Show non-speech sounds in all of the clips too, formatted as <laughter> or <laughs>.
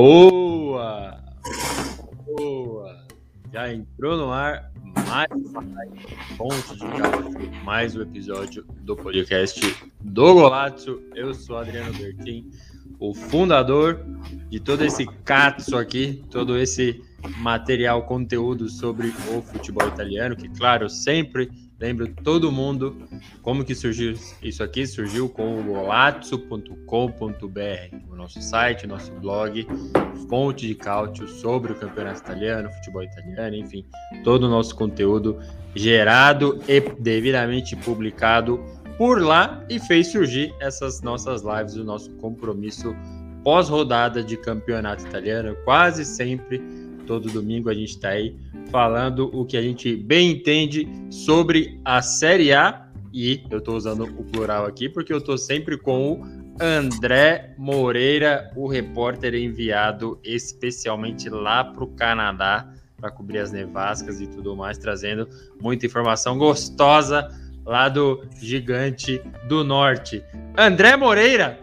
Boa! Boa! Já entrou no ar mais ponto de mais um episódio do podcast do Golazzo. Eu sou Adriano Bertin, o fundador de todo esse catso aqui, todo esse material, conteúdo sobre o futebol italiano, que claro, sempre Lembro todo mundo como que surgiu isso aqui. Surgiu com o golazzo.com.br, o nosso site, nosso blog, fonte de cálcio sobre o campeonato italiano, futebol italiano, enfim, todo o nosso conteúdo gerado e devidamente publicado por lá e fez surgir essas nossas lives, o nosso compromisso pós-rodada de campeonato italiano, quase sempre todo domingo a gente está aí falando o que a gente bem entende sobre a Série A. E eu estou usando o plural aqui porque eu estou sempre com o André Moreira, o repórter enviado especialmente lá para o Canadá para cobrir as nevascas e tudo mais, trazendo muita informação gostosa lá do Gigante do Norte. André Moreira!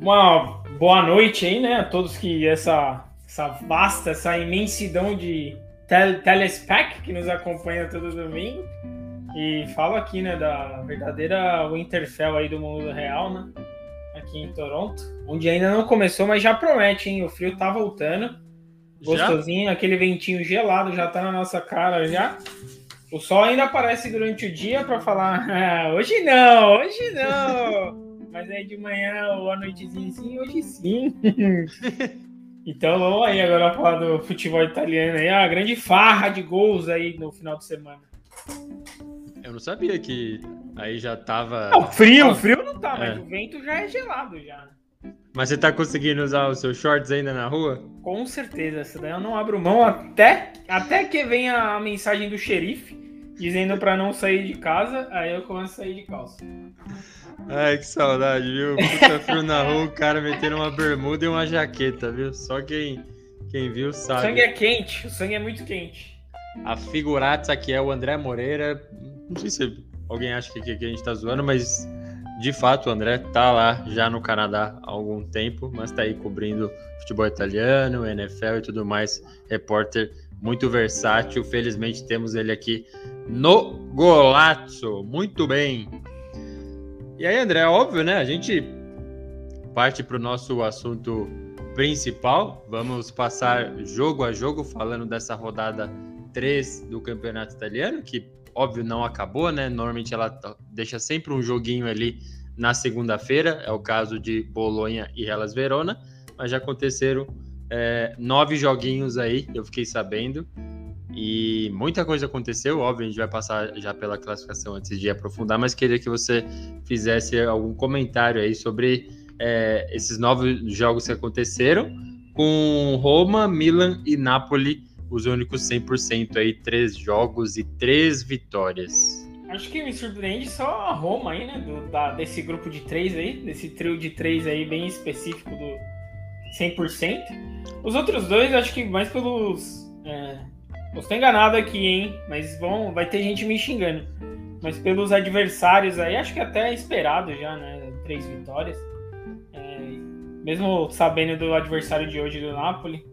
Uma boa noite aí, né? A todos que essa essa vasta, essa imensidão de tel telespec que nos acompanha todo domingo. E falo aqui, né, da verdadeira Winterfell aí do mundo real, né? Aqui em Toronto, onde ainda não começou, mas já promete, hein? O frio tá voltando. Gostosinho, já? aquele ventinho gelado já tá na nossa cara já. O sol ainda aparece durante o dia para falar, ah, hoje não, hoje não. <laughs> Mas é de manhã ou à noitezinha sim, hoje sim. <laughs> Então vamos aí agora falar do futebol italiano aí, a grande farra de gols aí no final de semana. Eu não sabia que aí já tava. Não, frio, frio não tá, é. mas o vento já é gelado já. Mas você tá conseguindo usar os seus shorts ainda na rua? Com certeza, essa daí eu não abro mão até, até que venha a mensagem do xerife dizendo para não sair de casa, aí eu começo a sair de calça. Ai, que saudade, viu? Puta frio na rua, o cara metendo uma bermuda e uma jaqueta, viu? Só quem, quem viu sabe. O sangue é quente, o sangue é muito quente. A figurata aqui é o André Moreira. Não sei se alguém acha que, que a gente tá zoando, mas de fato o André tá lá já no Canadá há algum tempo, mas tá aí cobrindo futebol italiano, NFL e tudo mais. Repórter muito versátil. Felizmente temos ele aqui no Golazzo. Muito bem. E aí, André, é óbvio, né? A gente parte para o nosso assunto principal. Vamos passar jogo a jogo falando dessa rodada 3 do Campeonato Italiano, que óbvio não acabou, né? Normalmente ela deixa sempre um joguinho ali na segunda-feira, é o caso de Bolonha e Hellas Verona, mas já aconteceram é, nove joguinhos aí, eu fiquei sabendo. E muita coisa aconteceu, óbvio, a gente vai passar já pela classificação antes de aprofundar, mas queria que você fizesse algum comentário aí sobre é, esses novos jogos que aconteceram, com Roma, Milan e Napoli, os únicos 100% aí, três jogos e três vitórias. Acho que me surpreende só a Roma aí, né, do, da, desse grupo de três aí, desse trio de três aí bem específico do 100%. Os outros dois, acho que mais pelos... É Posso enganado aqui, hein? Mas bom, vai ter gente me xingando. Mas pelos adversários aí, acho que até é esperado já, né? Três vitórias. É, mesmo sabendo do adversário de hoje do Napoli,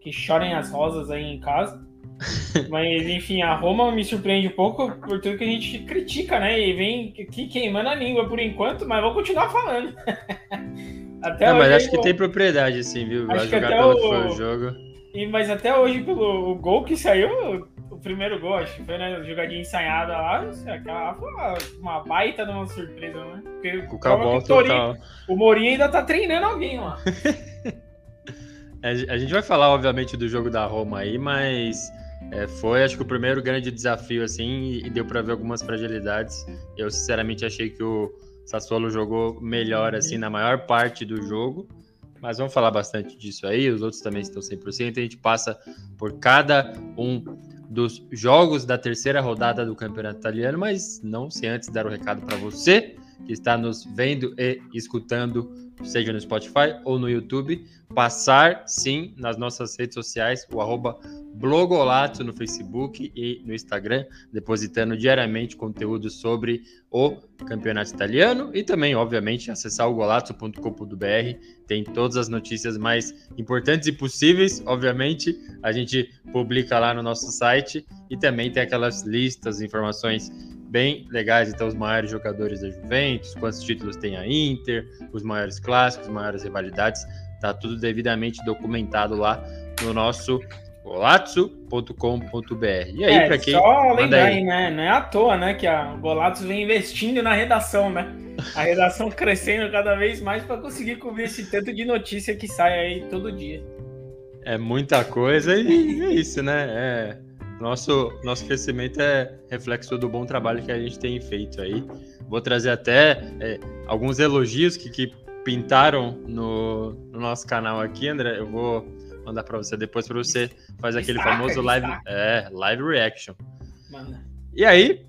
que chorem as rosas aí em casa. <laughs> Mas enfim, a Roma me surpreende um pouco por tudo que a gente critica, né? E vem aqui queimando a língua por enquanto, mas vou continuar falando. <laughs> até Não, mas acho que tem propriedade, assim, viu? Vai jogar pelo o... jogo. E, mas até hoje, pelo gol que saiu, o primeiro gol, acho que foi na né, jogadinha ensaiada lá, aquela foi uma, uma baita de uma surpresa, né? Porque o, Cabal, o, Torinho, o Mourinho ainda tá treinando alguém lá. <laughs> a gente vai falar, obviamente, do jogo da Roma aí, mas É, foi, acho que o primeiro grande desafio, assim, e deu para ver algumas fragilidades. Eu, sinceramente, achei que o Sassuolo jogou melhor, assim, na maior parte do jogo. Mas vamos falar bastante disso aí. Os outros também estão 100%. A gente passa por cada um dos jogos da terceira rodada do Campeonato Italiano, mas não se antes dar o um recado para você que está nos vendo e escutando, seja no Spotify ou no YouTube, passar sim nas nossas redes sociais, o arroba Blogolato no Facebook e no Instagram, depositando diariamente conteúdo sobre o campeonato italiano e também, obviamente, acessar o golato.com.br. Tem todas as notícias mais importantes e possíveis, obviamente, a gente publica lá no nosso site e também tem aquelas listas, informações bem legais. Então, os maiores jogadores da Juventus, quantos títulos tem a Inter, os maiores clássicos, as maiores rivalidades, tá tudo devidamente documentado lá no nosso golazzo.com.br. E aí, é, para quem. Só lembrar aí, né? Não é à toa, né? Que a Golazzo vem investindo na redação, né? A redação <laughs> crescendo cada vez mais para conseguir cobrir esse tanto de notícia que sai aí todo dia. É muita coisa e é isso, né? É, nosso, nosso crescimento é reflexo do bom trabalho que a gente tem feito aí. Vou trazer até é, alguns elogios que, que pintaram no, no nosso canal aqui, André. Eu vou mandar para você depois para você fazer aquele famoso live, é, live reaction. Manda. E aí,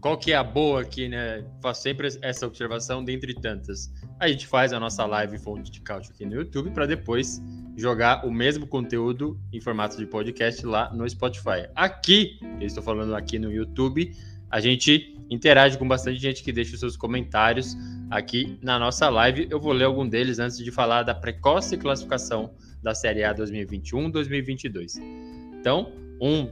qual que é a boa aqui, né? Faço sempre essa observação dentre tantas. A gente faz a nossa live fonte de cálcio aqui no YouTube para depois jogar o mesmo conteúdo em formato de podcast lá no Spotify. Aqui, eu estou falando aqui no YouTube, a gente interage com bastante gente que deixa os seus comentários aqui na nossa live. Eu vou ler algum deles antes de falar da precoce classificação da Série A 2021-2022. Então, um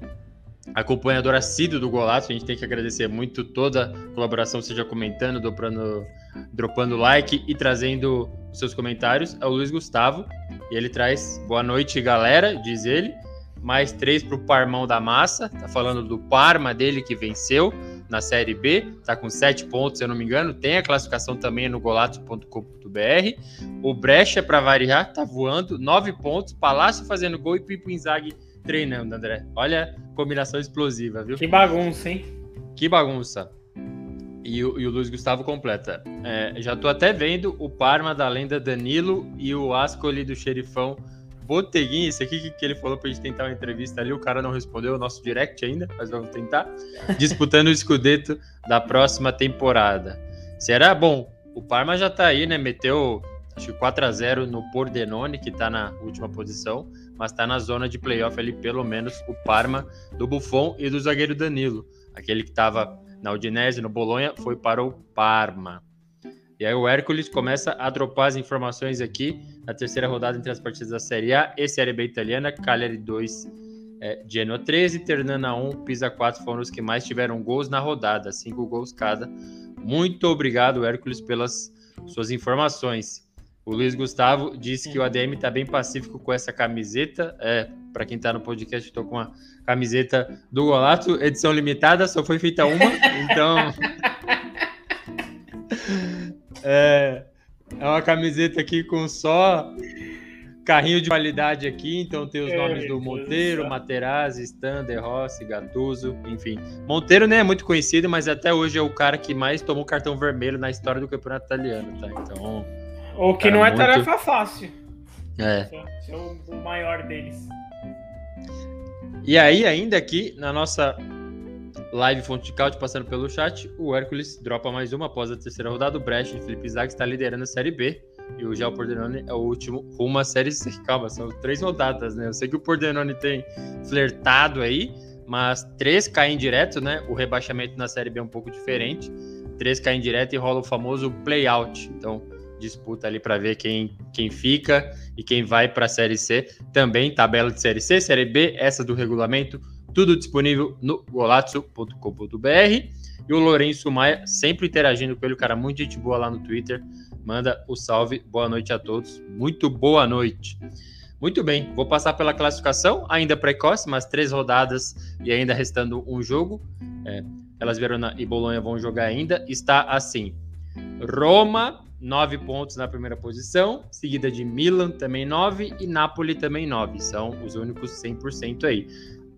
acompanhador assíduo do Golaço, a gente tem que agradecer muito toda a colaboração, seja comentando, dropando, dropando like e trazendo seus comentários, é o Luiz Gustavo, e ele traz boa noite, galera, diz ele, mais três para o Parmão da Massa, tá falando do Parma dele que venceu, na Série B, está com sete pontos, se eu não me engano. Tem a classificação também no golato.com.br. O Brecha, para variar, está voando, nove pontos. Palácio fazendo gol e Pipo Inzaghi treinando, André. Olha a combinação explosiva, viu? Que bagunça, hein? Que bagunça. E o, e o Luiz Gustavo completa. É, já estou até vendo o Parma da lenda Danilo e o Ascoli do Xerifão Boteguinha, esse aqui que ele falou pra gente tentar uma entrevista ali, o cara não respondeu o nosso direct ainda, mas vamos tentar. <laughs> Disputando o escudeto da próxima temporada. Será? Bom, o Parma já tá aí, né? Meteu acho que 4 a 0 no Pordenone, que tá na última posição, mas tá na zona de playoff ali, pelo menos o Parma do Buffon e do zagueiro Danilo. Aquele que tava na Udinese, no Bolonha, foi para o Parma. E aí o Hércules começa a dropar as informações aqui na terceira rodada entre as partidas da Série A e Série B italiana. Cagliari 2, é, Genoa 13, Ternana 1, Pisa 4 foram os que mais tiveram gols na rodada, 5 gols cada. Muito obrigado, Hércules, pelas suas informações. O Luiz Gustavo disse que o ADM está bem pacífico com essa camiseta. É, para quem está no podcast, estou com a camiseta do Golato, edição limitada, só foi feita uma, <laughs> então <laughs> É, é uma camiseta aqui com só carrinho de qualidade aqui, então tem os é, nomes do Monteiro, Materazzi, Stander, Rossi, Gattuso, enfim. Monteiro nem é muito conhecido, mas até hoje é o cara que mais tomou cartão vermelho na história do campeonato italiano, tá? Então. O que não é muito... tarefa fácil. É. Esse é o, o maior deles. E aí, ainda aqui na nossa Live Fonte de Caute passando pelo chat. O Hércules dropa mais uma após a terceira rodada. O Brecht de Felipe Zag está liderando a Série B. E o Gel Pordenone é o último rumo à Série C. Calma, são três rodadas, né? Eu sei que o Pordenone tem flertado aí, mas três caem direto, né? O rebaixamento na Série B é um pouco diferente. Três caem direto e rola o famoso play-out. Então, disputa ali para ver quem, quem fica e quem vai para a Série C. Também tabela de Série C, Série B, essa do regulamento tudo disponível no golazzo.com.br. E o Lourenço Maia, sempre interagindo com ele, o cara muito gente boa lá no Twitter. Manda o salve, boa noite a todos. Muito boa noite. Muito bem, vou passar pela classificação, ainda precoce, mas três rodadas e ainda restando um jogo. É, elas Verona e Bolonha vão jogar ainda. Está assim: Roma, nove pontos na primeira posição, seguida de Milan, também nove, e Napoli também nove. São os únicos 100% aí.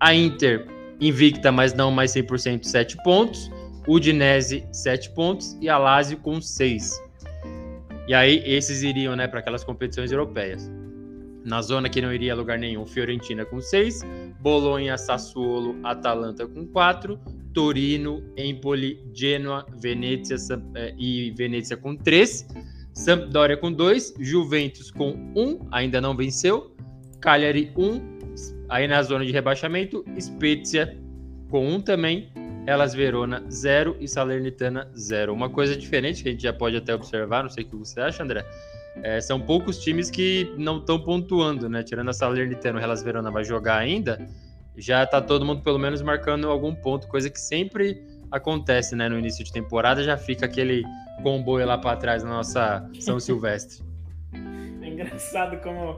A Inter invicta, mas não mais 100%, 7 pontos. Udinese, 7 pontos. E a Lazio com 6. E aí, esses iriam né, para aquelas competições europeias. Na zona que não iria a lugar nenhum, Fiorentina com 6, Bolonha, Sassuolo, Atalanta com 4, Torino, Empoli, Genoa, Venezia eh, e Venezia com 3, Sampdoria com 2, Juventus com 1, ainda não venceu, Cagliari 1, aí na zona de rebaixamento, Spezia com 1 também, Elas Verona 0 e Salernitana 0. Uma coisa diferente que a gente já pode até observar, não sei o que você acha, André, é, são poucos times que não estão pontuando, né? Tirando a Salernitana, o Hellas Verona vai jogar ainda, já tá todo mundo pelo menos marcando algum ponto, coisa que sempre acontece, né? No início de temporada já fica aquele comboio lá para trás na nossa São <laughs> Silvestre. É engraçado como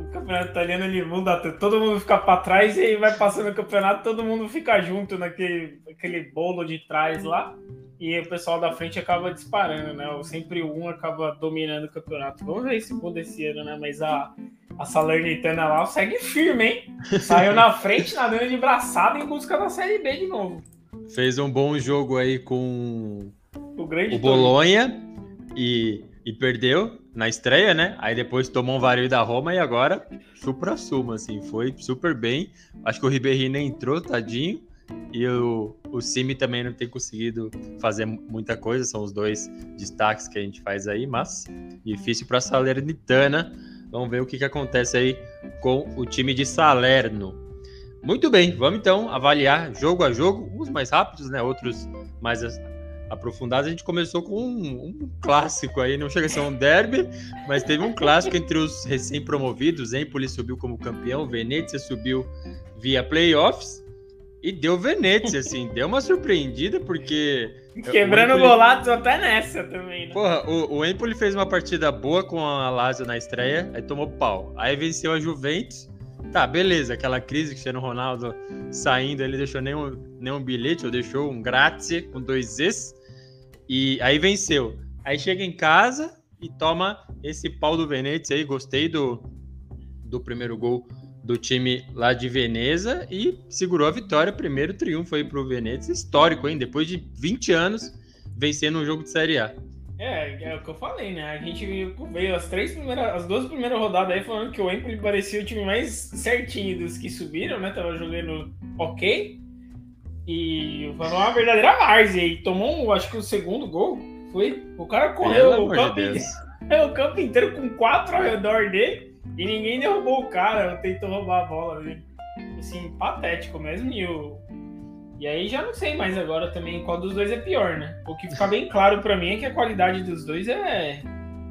o campeonato italiano ele muda, todo mundo fica para trás e vai passando o campeonato, todo mundo fica junto naquele, naquele bolo de trás lá e o pessoal da frente acaba disparando, né? Ou sempre um acaba dominando o campeonato. Vamos ver se muda esse ano, né? Mas a, a Salernitana lá segue firme, hein? Saiu na frente, nadando de braçada em busca da Série B de novo. Fez um bom jogo aí com o, grande o Bolonha e, e perdeu na estreia, né? Aí depois tomou um vareio da Roma e agora supra-suma, assim, foi super bem. Acho que o Ribeirinho nem entrou, tadinho. E o, o Simi também não tem conseguido fazer muita coisa, são os dois destaques que a gente faz aí, mas difícil para a Salernitana. Vamos ver o que, que acontece aí com o time de Salerno. Muito bem, vamos então avaliar jogo a jogo, uns mais rápidos, né? Outros mais aprofundados. A gente começou com um, um, clássico aí, não chega a ser um derby, mas teve um clássico entre os recém-promovidos. Empoli subiu como campeão, Venezia subiu via playoffs. E deu Venezia, assim, deu uma surpreendida, porque. Quebrando o Empoli... golados até nessa também, né? Porra, o, o Empoli fez uma partida boa com a Lazio na estreia, aí tomou pau. Aí venceu a Juventus. Tá, beleza, aquela crise que o Cristiano Ronaldo saindo, ele deixou nenhum, nenhum bilhete, ou deixou um grazie com dois Zs. E aí venceu. Aí chega em casa e toma esse pau do Venezia aí. Gostei do, do primeiro gol do time lá de Veneza e segurou a vitória. Primeiro triunfo aí pro Veneza, histórico, hein? Depois de 20 anos vencendo um jogo de Série A. É, é o que eu falei, né? A gente veio as três primeiras, as duas primeiras rodadas aí falando que o Empoli parecia o time mais certinho dos que subiram, né? Tava jogando ok. E foi uma verdadeira várzea. E tomou, um, acho que o segundo gol foi. O cara correu o campo, de <laughs> o campo inteiro com quatro ao redor dele. E ninguém derrubou o cara, tentou roubar a bola. Né? Assim, patético mesmo. E, o... e aí já não sei mais agora também qual dos dois é pior, né? O que fica bem claro para mim é que a qualidade dos dois é.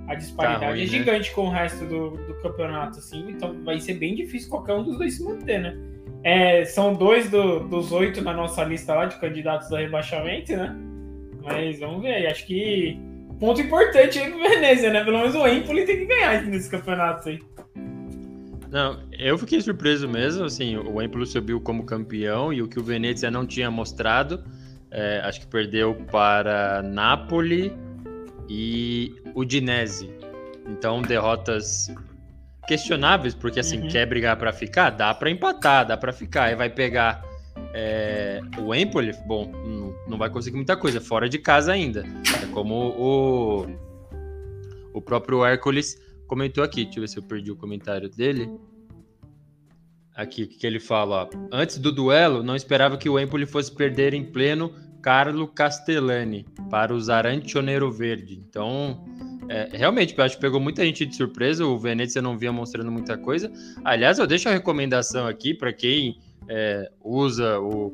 A disparidade tá ruim, é né? gigante né? com o resto do, do campeonato, assim. Então vai ser bem difícil qualquer um dos dois se manter, né? É, são dois do, dos oito na nossa lista lá de candidatos a rebaixamento, né? Mas vamos ver. Acho que ponto importante aí pro Venezia, né? Pelo menos o Empoli tem que ganhar nesse campeonato aí. Não, eu fiquei surpreso mesmo, assim, o Empoli subiu como campeão e o que o Venezia não tinha mostrado, é, acho que perdeu para Napoli e Udinese. Então, derrotas questionáveis, porque assim, uhum. quer brigar para ficar? Dá para empatar, dá para ficar. Aí vai pegar é, o Empoli, bom, não vai conseguir muita coisa, fora de casa ainda. É como o, o próprio Hércules comentou aqui. Deixa eu ver se eu perdi o comentário dele. Aqui, o que ele fala? Ó. Antes do duelo, não esperava que o Empoli fosse perder em pleno Carlo Castellani para o Zarantionero Verde. Então, é, realmente, eu acho que pegou muita gente de surpresa. O Venezia não vinha mostrando muita coisa. Aliás, eu deixo a recomendação aqui para quem é, usa o,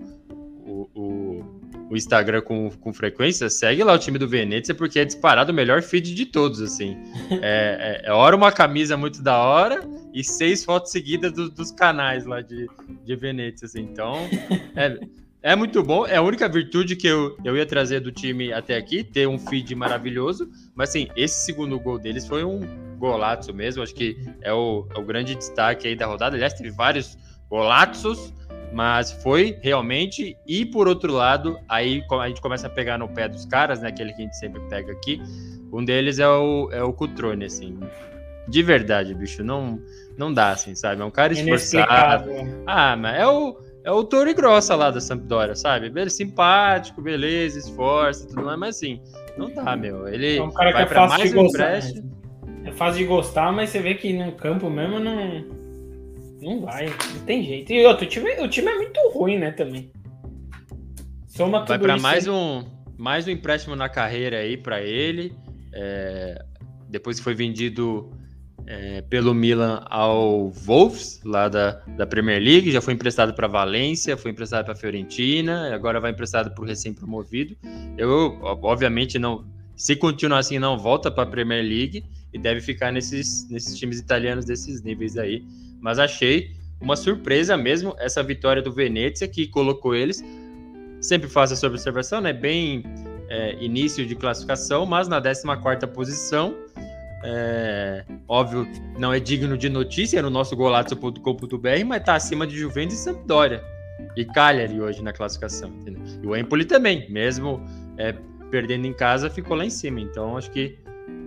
o, o o Instagram com, com frequência, segue lá o time do Venezia, porque é disparado o melhor feed de todos, assim. É, é, é hora uma camisa muito da hora e seis fotos seguidas do, dos canais lá de, de Venezia, assim. Então, é, é muito bom. É a única virtude que eu, eu ia trazer do time até aqui, ter um feed maravilhoso. Mas, assim, esse segundo gol deles foi um golaço mesmo. Acho que é o, é o grande destaque aí da rodada. Aliás, teve vários golaços mas foi realmente. E por outro lado, aí a gente começa a pegar no pé dos caras, né? Aquele que a gente sempre pega aqui. Um deles é o, é o Cutrone, assim. De verdade, bicho, não, não dá, assim, sabe? É um cara esforçado. Ah, mas é o, é o Toro e Grossa lá da Sampdoria, sabe? Ele é simpático, beleza, esforça e tudo mais, mas assim, não dá, meu. Ele É um cara que é pra fácil mais de um gostar. empréstimo. É fácil de gostar, mas você vê que no campo mesmo não. Não vai, não tem jeito. E outro, o time, o time é muito ruim, né, também. Soma tudo Vai pra isso mais um, mais um empréstimo na carreira aí pra ele. É, depois que foi vendido é, pelo Milan ao Wolves, lá da, da Premier League, já foi emprestado para Valência, foi emprestado para Fiorentina, agora vai emprestado para o recém-promovido. Eu, obviamente, não. Se continuar assim, não volta para a Premier League e deve ficar nesses, nesses times italianos desses níveis aí. Mas achei uma surpresa mesmo essa vitória do Venezia, que colocou eles. Sempre faço essa observação, né? Bem é, início de classificação, mas na 14 posição. É, óbvio, não é digno de notícia no nosso golazo.com.br, mas tá acima de Juventus e Sampdoria. E Cagliari hoje na classificação. Entendeu? E o Empoli também, mesmo é, perdendo em casa, ficou lá em cima. Então acho que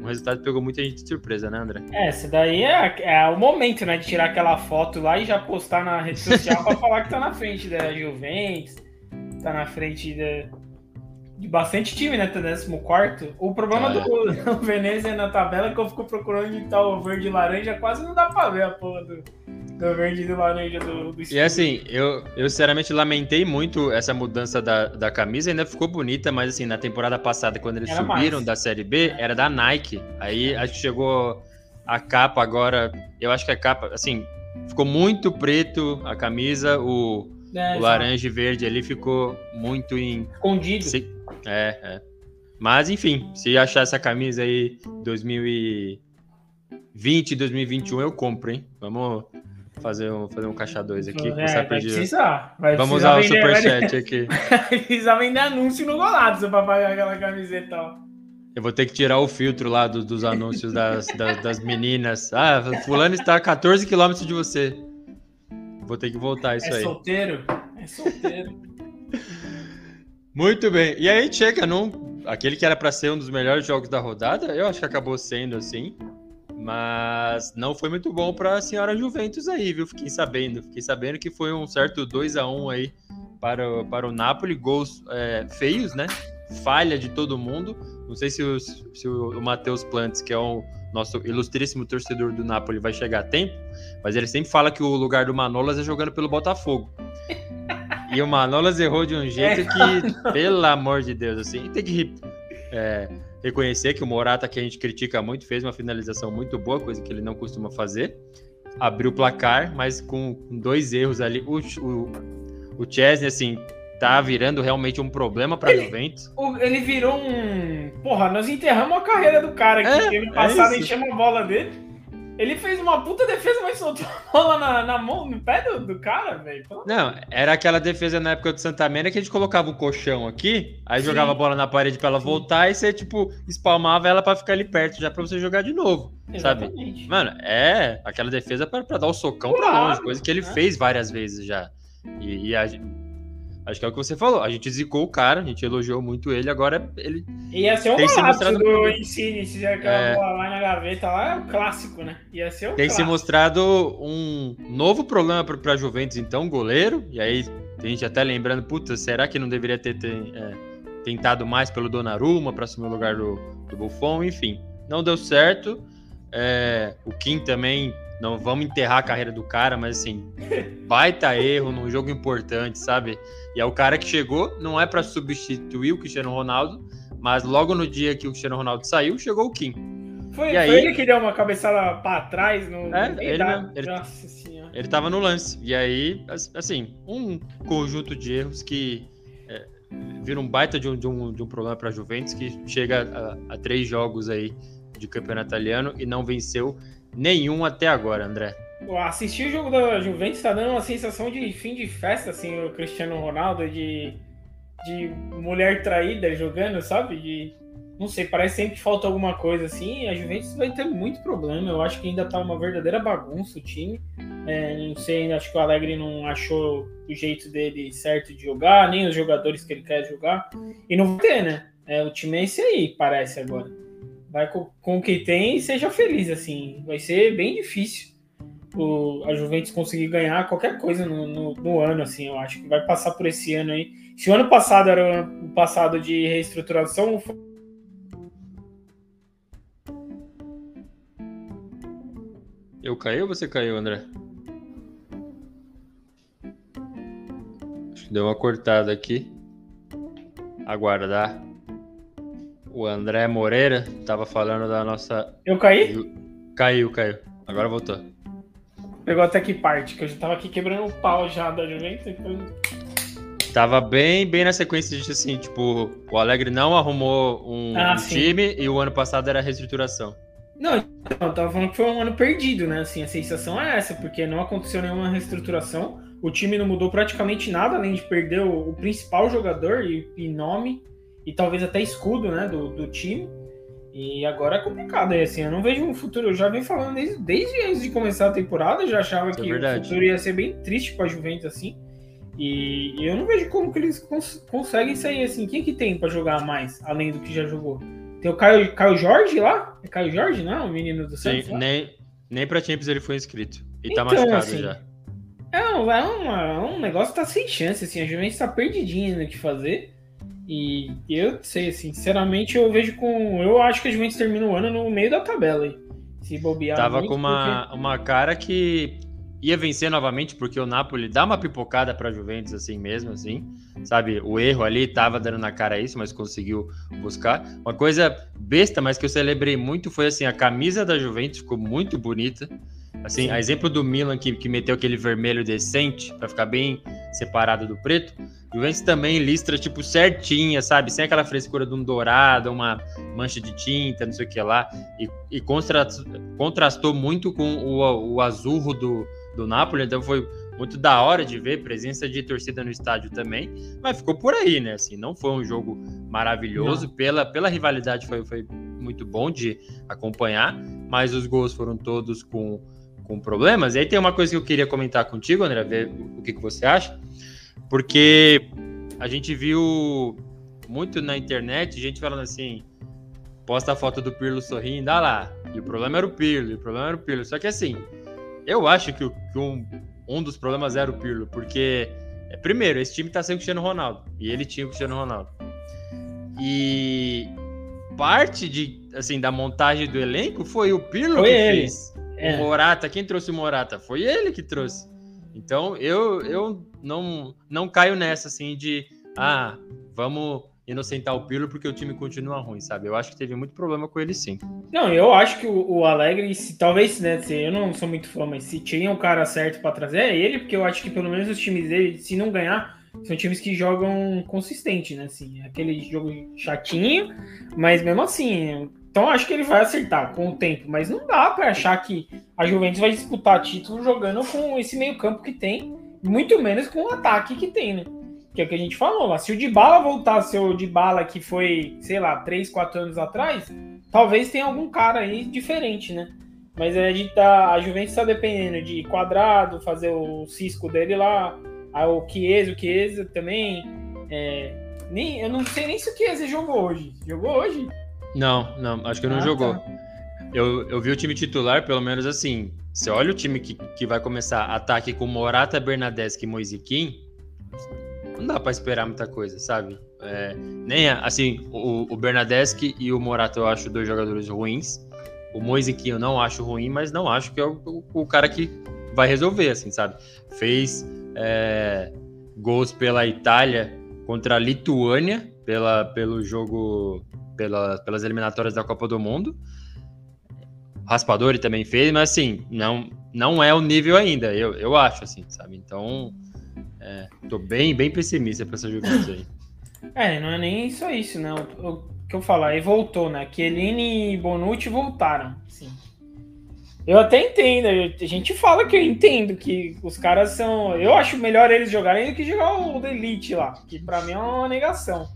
o resultado pegou muita gente de surpresa, né, André? É, esse daí é, é o momento, né, de tirar aquela foto lá e já postar na rede social pra falar que tá na frente da Juventus, tá na frente da- de bastante time, né, tá 14 O problema Ah, é. do, <laughs> do Venezia na tabela é que eu fico procurando onde tá o verde e laranja, quase não dá pra ver a porra do, do verde e do laranja do, do E assim, eu, eu sinceramente lamentei muito essa mudança da, da camisa, ainda ficou bonita, mas assim, na temporada passada, quando eles Era subiram mais. da Série B, era da Nike. Aí acho que chegou a capa agora, eu acho que a capa, assim, ficou muito preto a camisa, o, É, o laranja e verde ali ficou muito em. escondido. se- É, é. Mas enfim, se achar essa camisa aí 2020, 2021, eu compro, hein? Vamos fazer um, fazer um caixa 2 aqui. É, vai precisar. Vai Vamos usar o vender- vai- superchat aqui. <laughs> Vai precisar vender anúncio no Golato pra pagar aquela camiseta, ó. Eu vou ter que tirar o filtro lá do- dos anúncios das, das, das meninas. Ah, fulano está a 14 quilômetros de você. Vou ter que voltar isso é aí. solteiro? É solteiro. Muito bem. E aí chega num aquele que era para ser um dos melhores jogos da rodada, eu acho que acabou sendo assim. Mas não foi muito bom para a senhora Juventus aí, viu? Fiquei sabendo. Fiquei sabendo que foi um certo 2 a 1 aí para, o- para o Napoli. Gols é, feios, né? Falha de todo mundo. Não sei se, os- se o, Matheus Plantes, que é o nosso ilustríssimo torcedor do Napoli, vai chegar a tempo. Mas ele sempre fala que o lugar do Manolas é jogando pelo Botafogo. <laughs> E o Manolas errou de um jeito É. que, <laughs> pelo amor de Deus, assim, tem que é, reconhecer que o Morata, que a gente critica muito, fez uma finalização muito boa, coisa que ele não costuma fazer. Abriu o placar, mas com dois erros ali. O, o, o Chesney, assim, tá virando realmente um problema para Juventus. O- Ele virou um. Porra, nós enterramos a carreira do cara aqui. É, ano é passado isso. enchemos a bola dele. Ele fez uma puta defesa, mas soltou a bola na, na mão, no pé do, do cara, velho. Não, era aquela defesa na época do Santa Mena que a gente colocava o colchão aqui, aí Sim. jogava a bola na parede pra ela voltar e você, tipo, espalmava ela pra ficar ali perto já pra você jogar de novo, sabe? Exatamente. Mano, é aquela defesa pra, pra dar o socão pra Claro, longe, coisa que ele né? fez várias vezes já. E, e a gente- acho que é o que você falou, a gente zicou o cara, a gente elogiou muito ele, agora ele. Ia ser um Tem se do Insigne, se já aquela É. bola lá na gaveta lá, é o clássico, né? Ia ser o Tem se clássico. mostrado um novo problema pra, pra Juventus, então, goleiro. E aí, tem gente até lembrando, puta, será que não deveria ter, ter, é, tentado mais pelo Donnarumma para assumir o lugar do, do Buffon? Enfim, não deu certo. É, o Kim também, não vamos enterrar a carreira do cara, mas assim, baita erro num jogo importante, sabe? E é o cara que chegou, não é para substituir o Cristiano Ronaldo, mas logo no dia que o Cristiano Ronaldo saiu, chegou o Kim. Foi, foi aí- ele que deu uma cabeçada pra trás no. É, ele da- mesmo, ele- Nossa senhora. Ele tava no lance. E aí, as- assim, um conjunto de erros que é, vira um baita de um, de um, de um problema para a Juventus, que chega a, a três jogos aí de campeonato italiano e não venceu nenhum até agora, André. Assistir o jogo da Juventus tá dando uma sensação de fim de festa, assim, o Cristiano Ronaldo, de, de mulher traída jogando, sabe? De, não sei, parece sempre que falta alguma coisa assim. A Juventus vai ter muito problema. Eu acho que ainda tá uma verdadeira bagunça o time. É, não sei, acho que o Alegre não achou o jeito dele certo de jogar, nem os jogadores que ele quer jogar. E não vai ter, né? É, o time é esse aí, parece agora. Vai com, com o que tem e seja feliz, assim. Vai ser bem difícil. o, a Juventus conseguir ganhar qualquer coisa no, no, no, ano, assim, eu acho que vai passar por esse ano aí. Se o ano passado era o passado de reestruturação, Eu caí ou você caiu, André? Acho que deu uma cortada aqui. Aguardar. O André Moreira tava falando da nossa. Eu caí? Caiu, caiu. Agora voltou. Pegou até que parte? Que eu já tava aqui quebrando o pau já da Juventus. Então... Tava bem, bem na sequência de assim, tipo, o Alegre não arrumou um, ah, um time e o ano passado era reestruturação. Não, eu tava falando que foi um ano perdido, né? Assim, a sensação é essa, porque não aconteceu nenhuma reestruturação. O time não mudou praticamente nada, além de perder o, o principal jogador e, e, nome, e talvez até escudo, né, do, do time. E agora é complicado aí, assim, eu não vejo um futuro. Eu já venho falando desde, desde antes de começar a temporada, já achava Isso é que é o futuro ia ser bem triste para a Juventus, assim. E, e, eu não vejo como que eles cons conseguem sair assim. Quem que tem para jogar mais, além do que já jogou? Tem o Caio, Caio Jorge lá? É Caio Jorge, não? O menino do Santos? Sim, nem, nem pra Champions ele foi inscrito. E tá então, tá machucado assim, já. É, um, é, uma, é um negócio que tá sem chance, assim. A Juventus tá perdidinha no que fazer. E eu sei, assim, sinceramente, eu vejo com. Eu acho que a Juventus termina o ano no meio da tabela aí. Se bobear. Tava muito, com uma, porque... uma cara que ia vencer novamente, porque o Napoli dá uma pipocada para a Juventus assim mesmo, assim, sabe? O erro ali tava dando na cara isso, mas conseguiu buscar. Uma coisa besta, mas que eu celebrei muito foi assim, a camisa da Juventus ficou muito bonita. Assim, a exemplo do Milan que, que meteu aquele vermelho decente para ficar bem separado do preto, Juventus também listra tipo certinha, sabe? Sem aquela frescura de um dourado, uma mancha de tinta, não sei o que lá, e, e contrastou muito com o, o azurro do, do Napoli, então foi muito da hora de ver, presença de torcida no estádio também, mas ficou por aí, né? Assim, não foi um jogo maravilhoso, pela, pela rivalidade foi, foi muito bom de acompanhar, mas os gols foram todos com, com problemas. E aí tem uma coisa que eu queria comentar contigo, André, ver o que, que você acha, porque a gente viu muito na internet gente falando assim, posta a foto do Pirlo sorrindo, ah lá, e o problema era o Pirlo, e o problema era o Pirlo, só que assim, eu acho que, que um, um dos problemas era o Pirlo, porque, é, primeiro, esse time tá sem o Cristiano Ronaldo, e ele tinha o Cristiano Ronaldo. E parte de, assim, da montagem do elenco foi o Pirlo foi que ele. fez. É. O Morata, quem trouxe o Morata? Foi ele que trouxe. Então, eu, eu não, não caio nessa, assim, de, ah, vamos inocentar o Pirlo porque o time continua ruim, sabe? Eu acho que teve muito problema com ele sim. Não, eu acho que o, o Alegre, se, talvez, né, se, eu não sou muito fã, mas se tinha um cara certo para trazer, é ele, porque eu acho que pelo menos os times dele, se não ganhar, são times que jogam consistente, né? Assim, aquele jogo chatinho, mas mesmo assim, então acho que ele vai acertar com o tempo, mas não dá para achar que a Juventus vai disputar título jogando com esse meio-campo que tem, muito menos com o ataque que tem, né? que é o que a gente falou lá. Se o Dybala voltar a ser o Dybala que foi, sei lá, 3, 4 anos atrás, talvez tenha algum cara aí diferente, né? Mas a gente tá, a Juventus está dependendo de quadrado, fazer o cisco dele lá, o Chiesa, o Chiesa também. É, nem, eu não sei nem se o Chiesa jogou hoje. Jogou hoje? Não, não, acho que não ah, jogou. Tá. Eu, eu vi o time titular, pelo menos assim. Você olha o time que, que vai começar ataque com Morata, Bernadeschi e Moisiquim, não dá para esperar muita coisa, sabe? É, nem assim, o, o Bernadeschi e o Morata eu acho dois jogadores ruins. O Moisiquinho eu não acho ruim, mas não acho que é o, o, o cara que vai resolver, assim, sabe? Fez é, gols pela Itália contra a Lituânia pela, pelo jogo pela, pelas eliminatórias da Copa do Mundo. Raspadori também fez, mas assim, não, não é o nível ainda, eu, eu acho, assim, sabe? Então, é, tô bem, bem pessimista pra essa Juventus aí. É, não é nem só isso, né? O, o que eu falar, aí voltou, né? Chiellini e Bonucci voltaram, sim. Eu até entendo, a gente fala que eu entendo que os caras são. Eu acho melhor eles jogarem do que jogar o da Elite lá, que para mim é uma negação.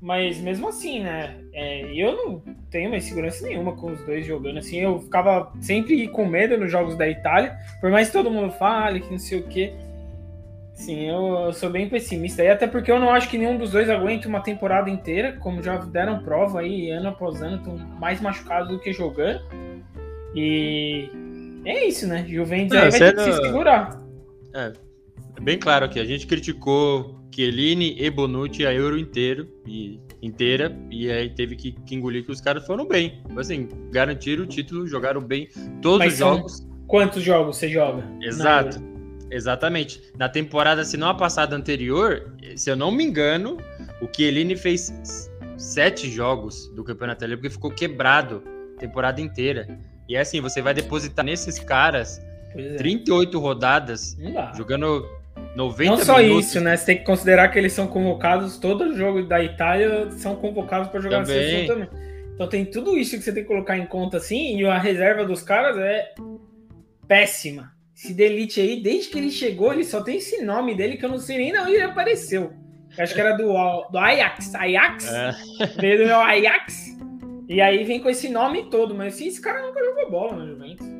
Mas mesmo assim, né? É, eu não tenho mais segurança nenhuma com os dois jogando assim. Eu ficava sempre com medo nos jogos da Itália, por mais que todo mundo fale que não sei o quê. Sim, eu, eu, sou bem pessimista. E até porque eu não acho que nenhum dos dois aguente uma temporada inteira, como já deram prova aí ano após ano, estão mais machucados do que jogando. E é isso, né? Juventus não, aí vai ter que se segurar. É, é bem claro que a gente criticou Chiellini e Bonucci a Euro inteiro e inteira e aí teve que, que, engolir que os caras foram bem. Assim, garantiram o título, jogaram bem todos Mas os jogos. Quantos jogos você joga? Exato. Exatamente. Na temporada, se não a passada anterior, se eu não me engano, o Chiellini fez sete jogos do Campeonato Italiano porque ficou quebrado a temporada inteira. E é assim, você vai depositar nesses caras é. 38 rodadas, jogando 90 Não só minutos. isso, né? Você tem que considerar que eles são convocados, todo jogo da Itália são convocados para jogar também. na seleção também. Então tem tudo isso que você tem que colocar em conta assim, e a reserva dos caras é péssima. Esse Delite aí, desde que ele chegou, ele só tem esse nome dele que eu não sei nem onde ele apareceu. Eu acho que era do, do Ajax. Ajax? É. Veio do meu Ajax. E aí vem com esse nome todo, mas assim, esse cara nunca jogou bola na Juventus.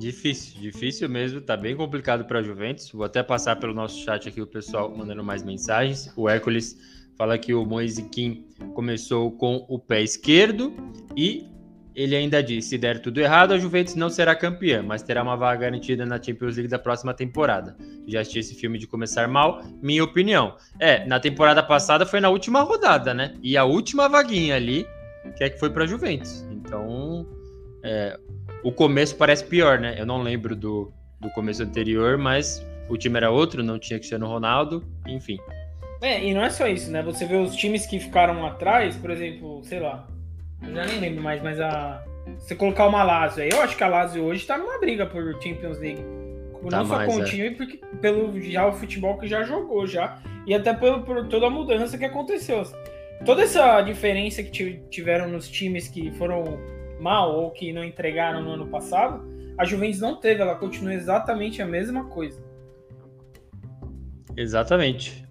Difícil, difícil mesmo, tá bem complicado para a Juventus. Vou até passar pelo nosso chat aqui o pessoal mandando mais mensagens. O Hércules fala que o Moise Kim começou com o pé esquerdo e ele ainda diz: se der tudo errado, a Juventus não será campeã, mas terá uma vaga garantida na Champions League da próxima temporada. Já assisti esse filme de começar mal, minha opinião. É, na temporada passada foi na última rodada, né? E a última vaguinha ali que é que foi para a Juventus. Então, é, o começo parece pior, né? Eu não lembro do, do começo anterior, mas o time era outro, não tinha Cristiano Ronaldo, enfim. É, e não é só isso, né? Você vê os times que ficaram atrás, por exemplo, sei lá, eu já nem lembro mais, mas a. Você colocar uma Lazio aí, eu acho que a Lazio hoje tá numa briga por Champions League. Tá não só com o é. time, porque pelo já o futebol que já jogou já. E até por, por toda a mudança que aconteceu toda essa diferença que tiveram nos times que foram mal ou que não entregaram no ano passado, a Juventus não teve, ela continua exatamente a mesma coisa. Exatamente.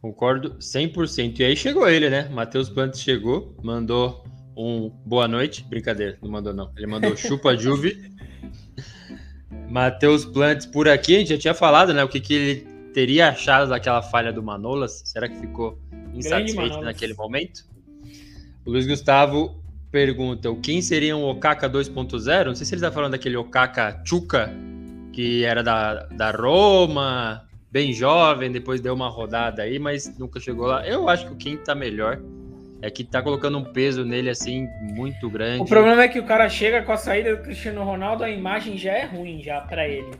Concordo 100%. E aí chegou ele, né? Matheus Plantes chegou, mandou um boa noite. Brincadeira, não mandou não. Ele mandou <laughs> chupa Juve. Matheus Plantes por aqui, a gente já tinha falado, né? O que, que ele teria achado daquela falha do Manolas. Será que ficou insatisfeito naquele momento. O Luiz Gustavo pergunta: quem seria um Okaka 2.0? Não sei se ele está falando daquele Okaka Chuka, que era da, da Roma, bem jovem, depois deu uma rodada aí, mas nunca chegou lá. Eu acho que o Kim está melhor. É que tá colocando um peso nele assim muito grande. O problema é que o cara chega com a saída do Cristiano Ronaldo, a imagem já é ruim já para ele.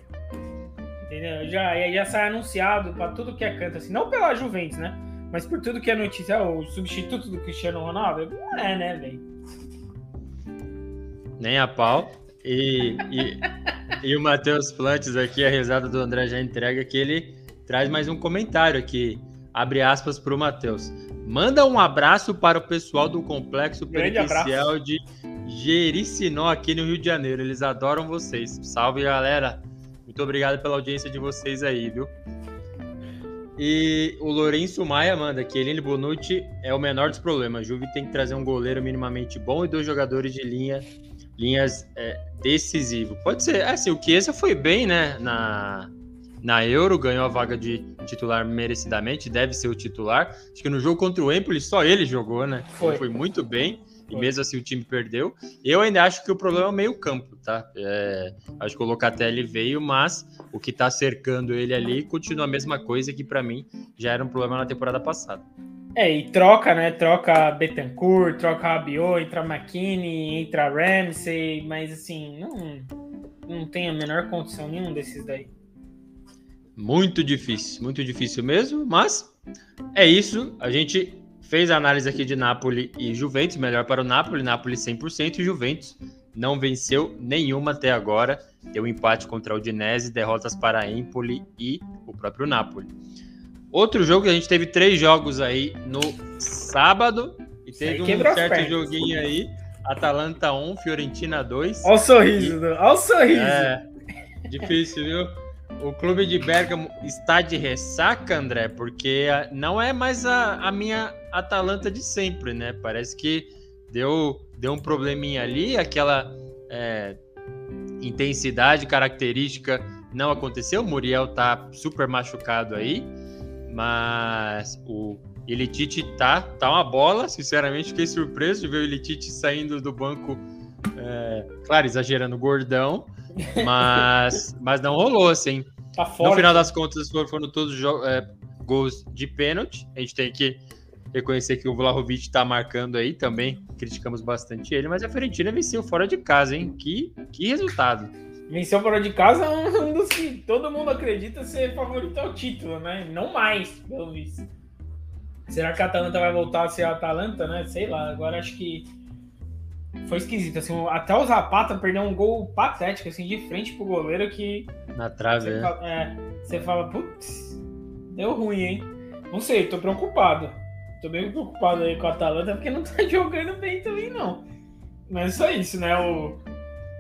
Entendeu? Já, já sai anunciado para tudo que é canto assim, não pela Juventus, né? Mas por tudo que é notícia, o substituto do Cristiano Ronaldo, não é, né, velho? Nem a pau. E, e, e o Matheus Plantes aqui, a risada do André já entrega que ele traz mais um comentário aqui. Abre aspas para o Matheus. Manda um abraço para o pessoal do Complexo Penitencial de Jericinó, aqui no Rio de Janeiro. Eles adoram vocês. Salve, galera. Muito obrigado pela audiência de vocês aí, viu? E o Lourenço Maia manda que Eline Bonucci é o menor dos problemas. Juve tem que trazer um goleiro minimamente bom e dois jogadores de linha, linhas é, decisivo. Pode ser. É, assim, o Chiesa foi bem, né? Na, na Euro, ganhou a vaga de titular merecidamente, deve ser o titular. Acho que no jogo contra o Empoli só ele jogou, né? Foi, foi muito bem. E mesmo assim o time perdeu. Eu ainda acho que o problema é o meio-campo, tá? É, acho que o Locatelli veio, mas o que tá cercando ele ali continua a mesma coisa que para mim já era um problema na temporada passada. É, e troca, né? Troca Betancourt, troca Rabiot, entra McKinney, entra Ramsey, mas assim, não, não tem a menor condição nenhum desses daí. Muito difícil, muito difícil mesmo, mas é isso. A gente Fez a análise aqui de Napoli e Juventus, melhor para o Napoli, Napoli 100% e Juventus não venceu nenhuma até agora. Deu empate contra o Udinese, derrotas para Empoli e o próprio Napoli. Outro jogo que a gente teve três jogos aí no sábado e teve um certo joguinho aí. Atalanta 1, Fiorentina 2. Olha o sorriso, e... olha o sorriso. É, difícil, viu? O clube de Bergamo está de ressaca, André, porque não é mais a, a minha Atalanta de sempre, né? Parece que deu, deu um probleminha ali, aquela é, intensidade característica não aconteceu. O Muriel tá super machucado aí, mas o Elitite tá, tá uma bola. Sinceramente, fiquei surpreso de ver o Elitite saindo do banco, é, claro, exagerando, gordão <laughs> Mas, mas não rolou, assim. Tá. No final das contas, foram, foram todos é, gols de pênalti. A gente tem que reconhecer que o Vlahovic tá marcando aí também. Criticamos bastante ele, mas a Fiorentina venceu fora de casa, hein? Que, que resultado. Venceu fora de casa um dos que todo mundo acredita ser favorito ao título, né? Não mais, pelo visto. Será que a Atalanta vai voltar a ser a Atalanta, né? Sei lá. Agora acho que foi esquisito. Assim, até o Zapata perdeu um gol patético, assim, de frente pro goleiro que. Na trave, você né? fala, é, você fala, putz, deu ruim, hein? Não sei, tô preocupado. Tô bem preocupado aí com a Atalanta, porque não tá <laughs> jogando bem também, não. Mas é só isso, né? O,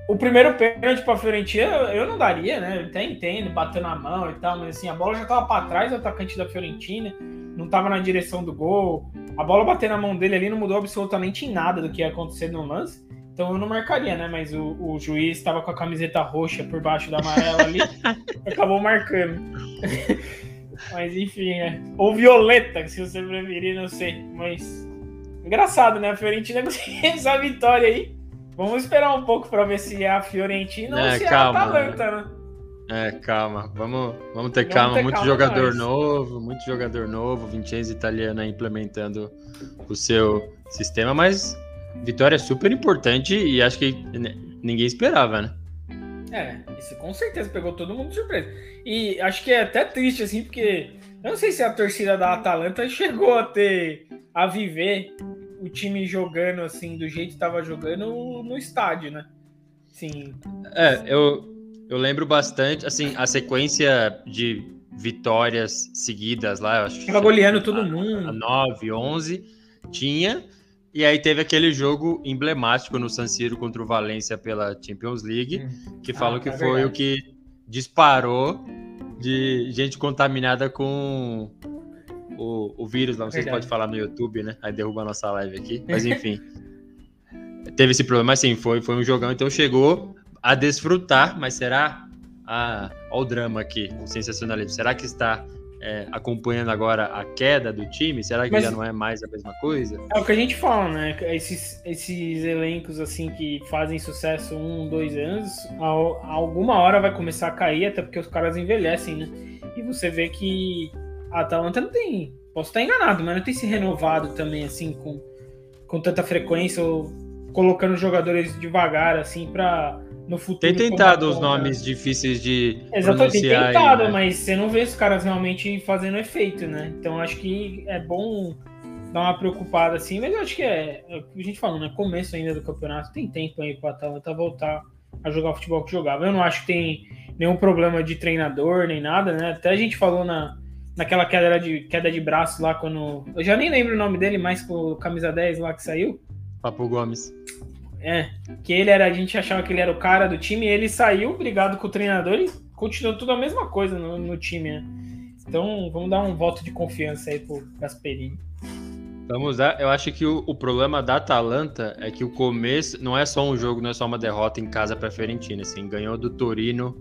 o primeiro pênalti pra Fiorentina eu não daria, né? Eu até entendo, batendo a mão e tal, mas assim, a bola já tava pra trás do atacante da Fiorentina, não tava na direção do gol. A bola bater na mão dele ali não mudou absolutamente em nada do que ia acontecer no lance. Então eu não marcaria, né? Mas o, o juiz estava com a camiseta roxa por baixo da amarela ali, <laughs> acabou marcando. <laughs> Mas enfim, é. Ou violeta, se você preferir, não sei. Mas. Engraçado, né? A Fiorentina <laughs> conseguiu essa vitória aí. Vamos esperar um pouco para ver se é a Fiorentina É, ou se calma, é a Atalanta, né? É, calma. Vamos, vamos ter Vamos calma. ter muito calma jogador nós. novo, muito jogador novo. Vincenzo italiano implementando o seu sistema, mas vitória super importante e acho que ninguém esperava, né? É, isso com certeza pegou todo mundo de surpresa. E acho que é até triste, assim, porque eu não sei se a torcida da Atalanta chegou a ter, a viver o time jogando, assim, do jeito que estava jogando no estádio, né? Sim, É, eu, eu lembro bastante, assim, a sequência de vitórias seguidas lá, eu acho que tava goleando todo a mundo. 9, 11, tinha. E aí teve aquele jogo emblemático no San Siro contra o Valência pela Champions League, que falam Ah, que é foi verdade. o que disparou de gente contaminada com o, o vírus lá. Não sei se pode falar no YouTube, né? Aí derruba a nossa live aqui. Mas enfim. teve esse problema, mas sim, foi, foi um jogão, então chegou a desfrutar, mas será? Ah, olha o drama aqui, o sensacionalismo. Será que está é, acompanhando agora a queda do time? Será que Mas- já não é mais a mesma coisa? É o que a gente fala, né? Esses, esses elencos, assim, que fazem sucesso um, dois anos, al- alguma hora vai começar a cair, até porque os caras envelhecem, né? E você vê que a Atalanta não tem. Posso estar enganado, mas não tem se renovado também, assim, com, com tanta frequência, ou colocando jogadores devagar, assim, pra no futuro. Tem tentado os nomes difíceis de Exatamente, tem pronunciar. aí, tentado, né? mas você não vê os caras realmente fazendo efeito, né? Então acho que é bom dar uma preocupada assim, mas eu acho que é, é o que a gente falou, né? Começo ainda do campeonato, tem tempo aí para Atalanta voltar a jogar o futebol que jogava. Eu não acho que tem nenhum problema de treinador nem nada, né? Até a gente falou na, naquela queda de, queda de braço lá quando. Eu já nem lembro o nome dele mais com o camisa 10 lá que saiu. Papo Gomes. É, que ele era, a gente achava que ele era o cara do time, e ele saiu, brigado com o treinador e continuou tudo a mesma coisa no, no time, né? Então vamos dar um voto de confiança aí pro Gasperini. Vamos dar. Eu acho que o, o problema da Atalanta é que o começo não é só um jogo, não é só uma derrota em casa para a Fiorentina. Assim, ganhou do Torino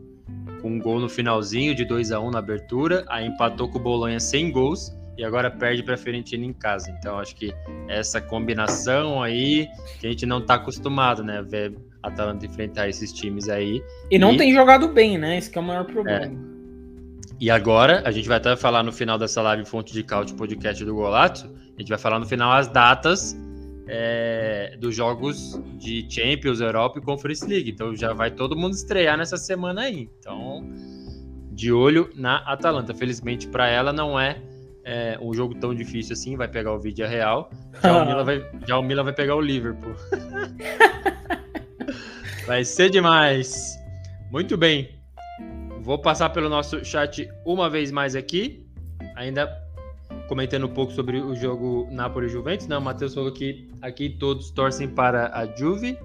com um gol no finalzinho de 2 a 1 na abertura, aí empatou com o Bolonha sem gols e agora perde para a Fiorentina em casa. Então acho que essa combinação aí que a gente não tá acostumado, né, ver a Atalanta enfrentar esses times aí. E não E- tem jogado bem, né? Esse é o maior problema. E agora, a gente vai até falar no final dessa live Fonte de Caute podcast do Golato, a gente vai falar no final as datas é, dos jogos de Champions, Europa e Conference League. Então já vai todo mundo estrear nessa semana aí. Então, de olho na Atalanta. Felizmente para ela não é, é, um jogo tão difícil assim, vai pegar o Vídeo Real. Já o, Milan vai, já o Milan vai pegar o Liverpool. <laughs> vai ser demais. Muito bem. Vou passar pelo nosso chat uma vez mais aqui, ainda comentando um pouco sobre o jogo Napoli-Juventus. Não, o Matheus falou que aqui todos torcem para a Juve.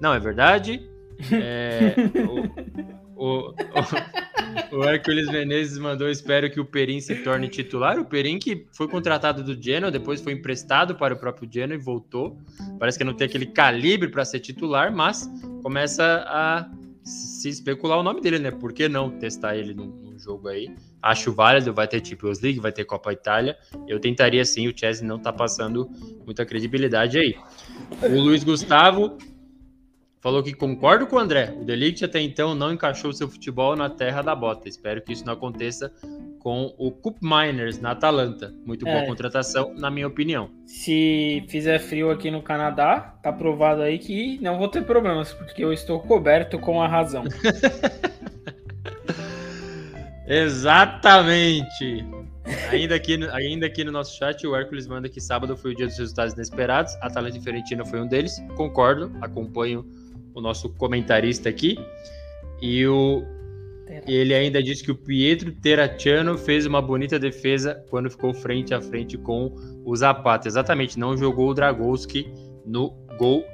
Não, é verdade. <laughs> É, o, o, o, o Hércules Menezes mandou, espero que o Perim se torne titular. O Perim que foi contratado do Genoa, depois foi emprestado para o próprio Genoa e voltou. Parece que não tem aquele calibre para ser titular, mas começa a se especular o nome dele, né? Por que não testar ele num, num jogo aí? Acho válido, vai ter Champions League, vai ter Copa Itália. Eu tentaria sim, o Chelsea não tá passando muita credibilidade aí. O Luiz Gustavo falou que concordo com o André. O Delict até então não encaixou seu futebol na terra da bota. Espero que isso não aconteça com o Cup Miners na Atalanta. Muito boa É. contratação, na minha opinião. Se fizer frio aqui no Canadá, tá provado aí que não vou ter problemas, porque eu estou coberto com a razão. <laughs> Exatamente! Ainda aqui, no- ainda aqui no nosso chat, o Hércules manda que sábado foi o dia dos resultados inesperados. Atalanta e Fiorentina foi um deles. Concordo, acompanho o nosso comentarista aqui. E o, ele ainda disse que o Pietro Terracciano fez uma bonita defesa quando ficou frente a frente com o Zapata. Exatamente, não jogou o Dragowski no gol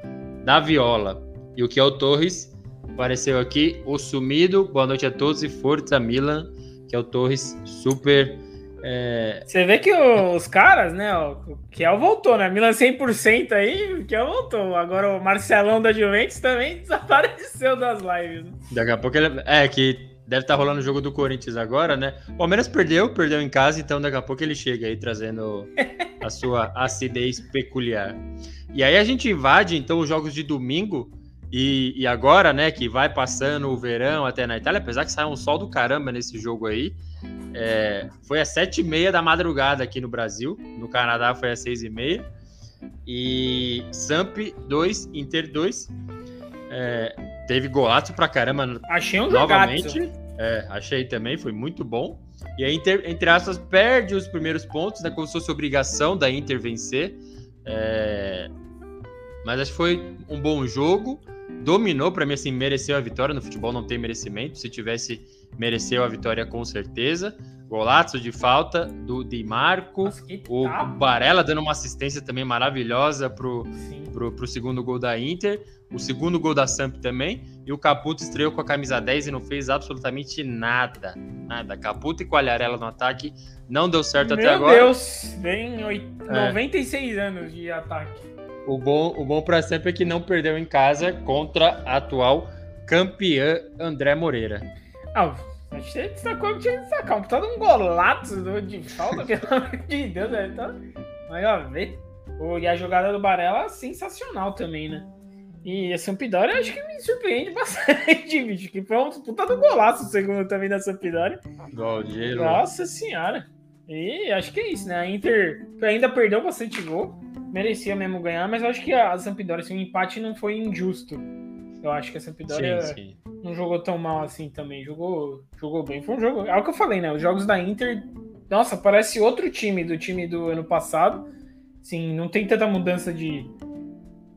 da Viola. E o Kiel Torres apareceu aqui, o sumido. Boa noite a todos e Forza Milan. Kiel Torres, super. é, Você vê que o- os caras, né? O Kiel voltou, né? Milan 100% aí, o Kiel voltou. Agora o Marcelão da Juventus também <laughs> desapareceu das lives. né? daqui a pouco ele. É, que deve estar rolando o jogo do Corinthians agora, né? O Palmeiras perdeu, perdeu em casa, então daqui a pouco ele chega aí trazendo a sua acidez peculiar. E aí a gente invade, então, os jogos de domingo. E, e agora, né, que vai passando o verão até na Itália, apesar que saiu um sol do caramba nesse jogo aí. é, foi às sete e meia da madrugada aqui no Brasil. No Canadá foi às seis e meia. E Samp 2, Inter 2. É, teve golaço pra caramba Achei um novamente. É, achei também, foi muito bom. E aí, Inter, entre aspas, perde os primeiros pontos, né? Como se fosse obrigação da Inter vencer. É, Mas acho que foi um bom jogo. Dominou, para mim, assim, mereceu a vitória. No futebol não tem merecimento. Se tivesse, mereceu a vitória com certeza. Golaço de falta do Di Marco. Nossa, O Barella dando uma assistência também maravilhosa pro, pro, pro segundo gol da Inter, o segundo gol da Samp também, e o Caputo estreou com a camisa 10 e não fez absolutamente nada. Nada. Caputo e Qualharela no ataque não deu certo Meu até agora. Deus, vem oit- É. 96 anos de ataque. O bom, o bom pra Samp é que não perdeu em casa contra a atual campeã André Moreira. Ah, a gente destacou que tinha que destacar. Um puta de um golaço de falta, <laughs> pelo amor de Deus. Né? Então, mas ó, vê. O- E a jogada do Barella sensacional também, né? E a Sampdoria acho que me surpreende <laughs> bastante, bicho. Que foi um puta do golaço o segundo também da Sampdoria. Nossa senhora. E acho que é isso, né? A Inter ainda perdeu bastante gol. Merecia mesmo ganhar, mas eu acho que a Sampdoria, assim, o empate não foi injusto. Eu acho que a Sampdoria Sim, sim. não jogou tão mal assim também. Jogou, jogou bem. Foi um jogo. É o que eu falei, né? Os jogos da Inter. Nossa, parece outro time do time do ano passado. Sim, não tem tanta mudança de.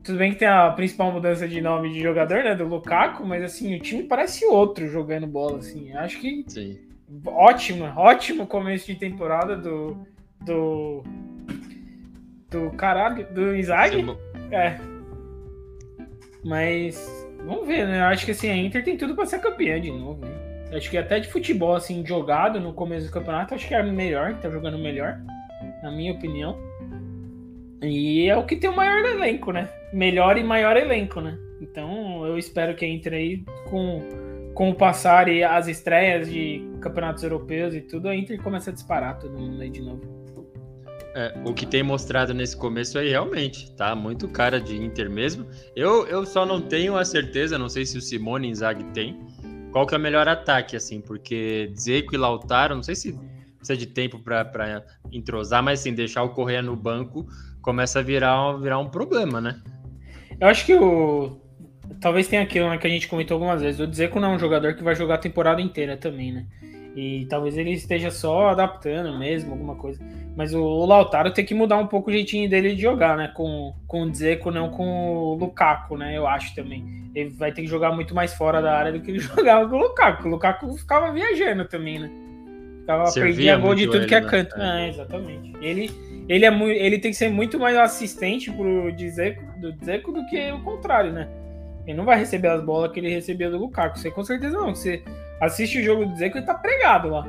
Tudo bem que tem a principal mudança de nome de jogador, né? Do Lukaku, mas assim, o time parece outro jogando bola, assim. Acho que sim. ótimo, ótimo começo de temporada do. Do. Do caralho, do Inzaghi. É. Mas vamos ver, né? Eu acho que assim, a Inter tem tudo pra ser campeã de novo, né? Eu Acho que até de futebol, assim, jogado no começo do campeonato, acho que é melhor, tá jogando melhor, na minha opinião. E é o que tem o maior elenco, né? Melhor e maior elenco, né? Então eu espero que a Inter aí, com, com o passar e as estreias de campeonatos europeus e tudo, a Inter comece a disparar todo mundo aí de novo. É, o que tem mostrado nesse começo aí realmente tá muito cara de Inter mesmo. Eu, eu só não tenho a certeza, não sei se o Simone Inzaghi tem, qual que é o melhor ataque, assim, porque Dzeko e Lautaro, não sei se precisa de tempo para entrosar, mas assim, deixar o Correia no banco começa a virar, virar um problema, né? Eu acho que o. Talvez tenha aquilo né, que a gente comentou algumas vezes. O Dzeko não é um jogador que vai jogar a temporada inteira também, né? E talvez ele esteja só adaptando mesmo, alguma coisa. Mas o Lautaro tem que mudar um pouco o jeitinho dele de jogar, né? Com, com o Dzeko, não com o Lukaku, né? Eu acho também. Ele vai ter que jogar muito mais fora da área do que <laughs> ele jogava com o Lukaku. O Lukaku ficava viajando também, né? Ficava Servia perdia gol de tudo ele, que é né? canto. É. É, exatamente. Ele, ele, é muito, ele tem que ser muito mais assistente pro Dzeko, do Dzeko do que o contrário, né? Ele não vai receber as bolas que ele recebia do Lukaku. Você com certeza não. Você assiste o jogo do Dzeko e tá pregado lá.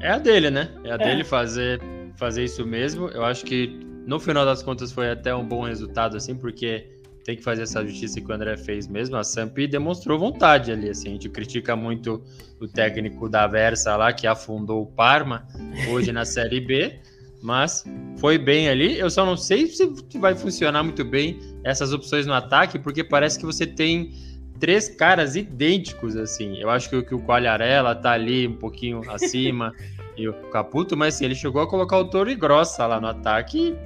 É a dele, né? É a É. dele fazer, fazer isso mesmo. Eu acho que no final das contas foi até um bom resultado, assim, porque tem que fazer essa justiça que o André fez mesmo. A Samp demonstrou vontade ali, assim. A gente critica muito o técnico da Versa lá, que afundou o Parma hoje na Série B, mas foi bem ali. Eu só não sei se vai funcionar muito bem essas opções no ataque, porque parece que você tem três caras idênticos, assim. Eu acho que, que o Qualharela tá ali um pouquinho <laughs> acima e o Caputo, mas assim, ele chegou a colocar o Toro e Grossa lá no ataque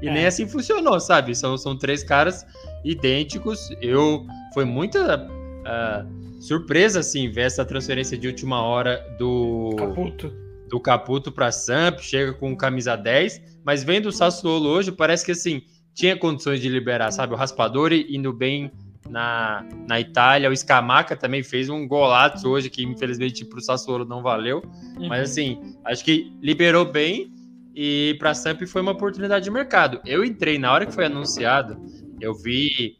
e, e é. nem assim funcionou, sabe? São, são três caras idênticos. Eu foi muita uh, surpresa assim ver essa transferência de última hora do Caputo, do Caputo para Samp, chega com camisa 10, mas vendo o Sassuolo hoje, parece que assim, tinha condições de liberar, sabe? O Raspadori indo bem na, na Itália, o Scamaca também fez um golaço hoje que infelizmente para o Sassuolo não valeu, uhum. mas assim, acho que liberou bem e para Samp foi uma oportunidade de mercado. Eu entrei na hora que foi anunciado, eu vi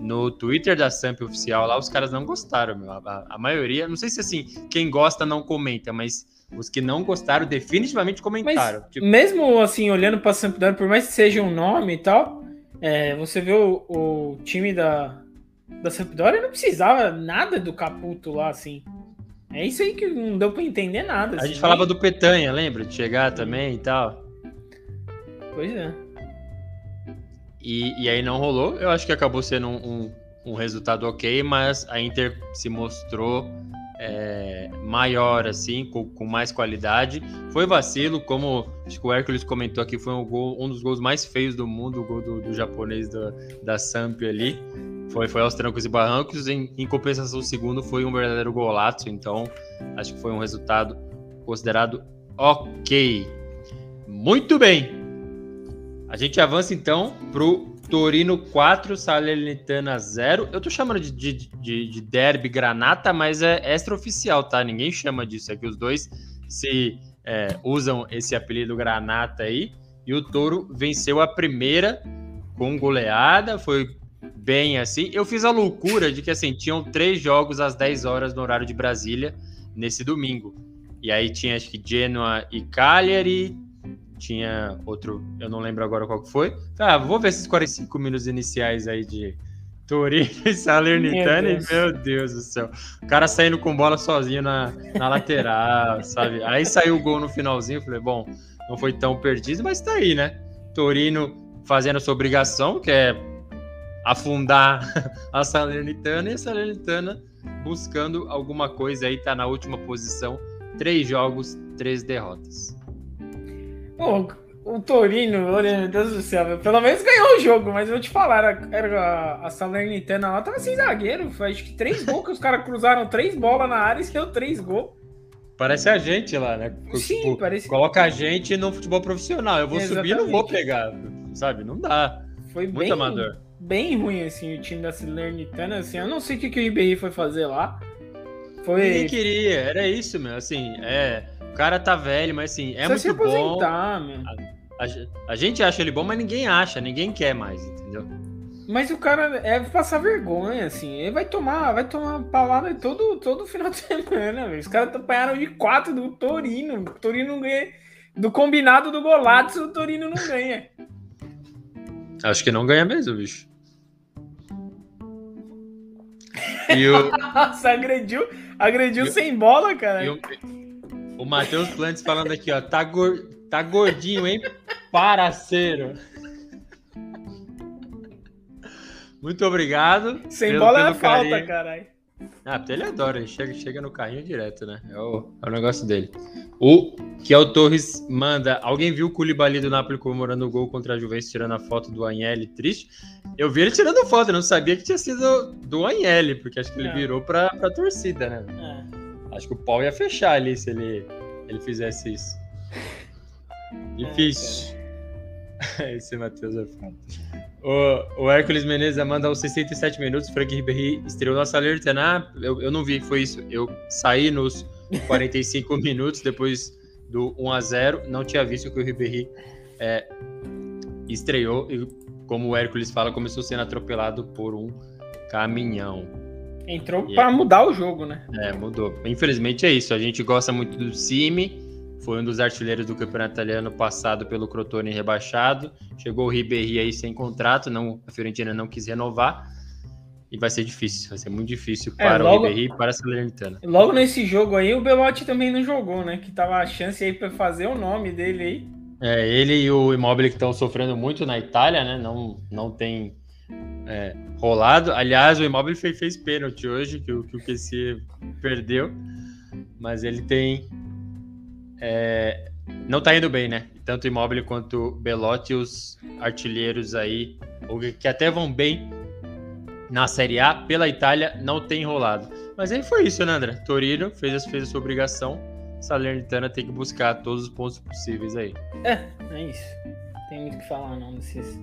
no Twitter da Samp oficial lá, os caras não gostaram, meu. A, a, maioria, não sei se assim, quem gosta não comenta, mas os que não gostaram definitivamente comentaram. Tipo... Mesmo assim, olhando para Sampdoria, por mais que seja um nome e tal, é, você vê o, o, time da, da Sampdoria não precisava nada do Caputo lá, assim. É isso aí que não deu para entender nada. A assim, gente falava do Petanha, lembra? De chegar também e tal. Pois é. E, e aí não rolou. Eu acho que acabou sendo um, um, um resultado ok, mas a Inter se mostrou é, maior, assim, com, com, mais qualidade. Foi vacilo, como acho que o Hércules comentou aqui, foi um, gol, um dos gols mais feios do mundo, o gol do, do japonês da, da Samp ali. Foi, foi aos trancos e barrancos. Em, em compensação, o segundo foi um verdadeiro golaço, então acho que foi um resultado considerado ok. Muito bem. A gente avança então pro Torino 4, Salernitana 0. Eu tô chamando de, de, de, de derby granata, mas é extraoficial, tá? Ninguém chama disso. É que os dois se é, usam esse apelido granata aí. E o Toro venceu a primeira com goleada, foi bem assim. Eu fiz a loucura de que assim, tinham três jogos às 10 horas no horário de Brasília nesse domingo. E aí tinha acho que Genoa e Cagliari, tinha outro, eu não lembro agora qual que foi. Ah, vou ver esses 45 minutos iniciais aí de Torino e Salernitana meu Deus. meu Deus do céu. O cara saindo com bola sozinho na, na lateral, <laughs> sabe? Aí saiu o gol no finalzinho, falei, bom, não foi tão perdido, mas tá aí, né? Torino fazendo sua obrigação, que é afundar a Salernitana e a Salernitana buscando alguma coisa aí, tá na última posição, três jogos, três derrotas. Pô, o Torino, meu Deus do céu, pelo menos ganhou o jogo, mas eu vou te falar, era, era a Salernitana lá, tava sem zagueiro, foi acho que três gols que os caras cruzaram três bolas na área e deu três gols. Parece a gente lá, né? Sim, tipo, parece. Coloca a gente no futebol profissional. Eu vou Exatamente. subir e não vou pegar, sabe? Não dá. Foi Muito bem, amador. Bem ruim, assim, o time da Salernitana, assim. Eu não sei o que, que o Ribéry foi fazer lá. Foi... Ninguém queria, era isso, meu. Assim, é cara tá velho, mas assim, é Você muito bom. A, a, a, gente acha ele bom, mas ninguém acha, ninguém quer mais, entendeu? Mas o cara é passar vergonha, assim. Ele vai tomar, vai tomar palavra todo, todo final de <laughs> semana, velho. Os caras apanharam de quatro do Torino. O Torino não ganha. Do combinado do Golato, o Torino não ganha. Acho que não ganha mesmo, bicho. E o... <laughs> Nossa, agrediu, agrediu sem bola, cara. O, Matheus Plantes falando aqui, ó. Tá, gor... tá gordinho, hein, paraceiro? <laughs> Muito obrigado. Sem bola é falta, caralho. Ah, porque ele adora, ele chega, chega no carrinho direto, né? É o, é o negócio dele. O que é o Torres manda. Alguém viu o Koulibaly do Napoli comemorando o gol contra a Juventus, tirando a foto do Agnelli triste? Eu vi ele tirando foto, eu não sabia que tinha sido do Agnelli, porque acho que ele é. virou pra, pra torcida, né? É. Acho que o pau ia fechar ali se ele, ele fizesse isso. <laughs> Difícil. É, <laughs> Esse Matheus é foda. O, o Hércules Menezes manda aos 67 minutos. Frank Ribéry estreou nossa alerta. Ah, eu, eu não vi, foi isso. Eu saí nos 45 <laughs> minutos depois do 1 a 0 Não tinha visto que o Ribéry é, estreou e, como o Hércules fala, começou sendo atropelado por um caminhão. Entrou para mudar o jogo, né? É, mudou. Infelizmente é isso. A gente gosta muito do Cime. Foi um dos artilheiros do campeonato italiano passado pelo Crotone rebaixado. Chegou o Ribéry aí sem contrato, não, a Fiorentina não quis renovar. E vai ser difícil, vai ser muito difícil é, para logo, o Ribéry e para a Salernitana. Logo nesse jogo aí, o Belotti também não jogou, né? Que tava a chance aí para fazer o nome dele aí. É, ele e o Immobile que estão sofrendo muito na Itália, né? Não, não tem é, rolado. Aliás, o Imóvel fez, fez pênalti hoje, que, que o QC perdeu. Mas ele tem. É, não tá indo bem, né? Tanto Imóvel quanto Belotti, os artilheiros aí, que até vão bem na Série A, pela Itália, não tem rolado. Mas aí foi isso, né, André? Torino fez, fez a sua obrigação. Salernitana tem que buscar todos os pontos possíveis aí. É, é isso. Tem muito o que falar, não, desses.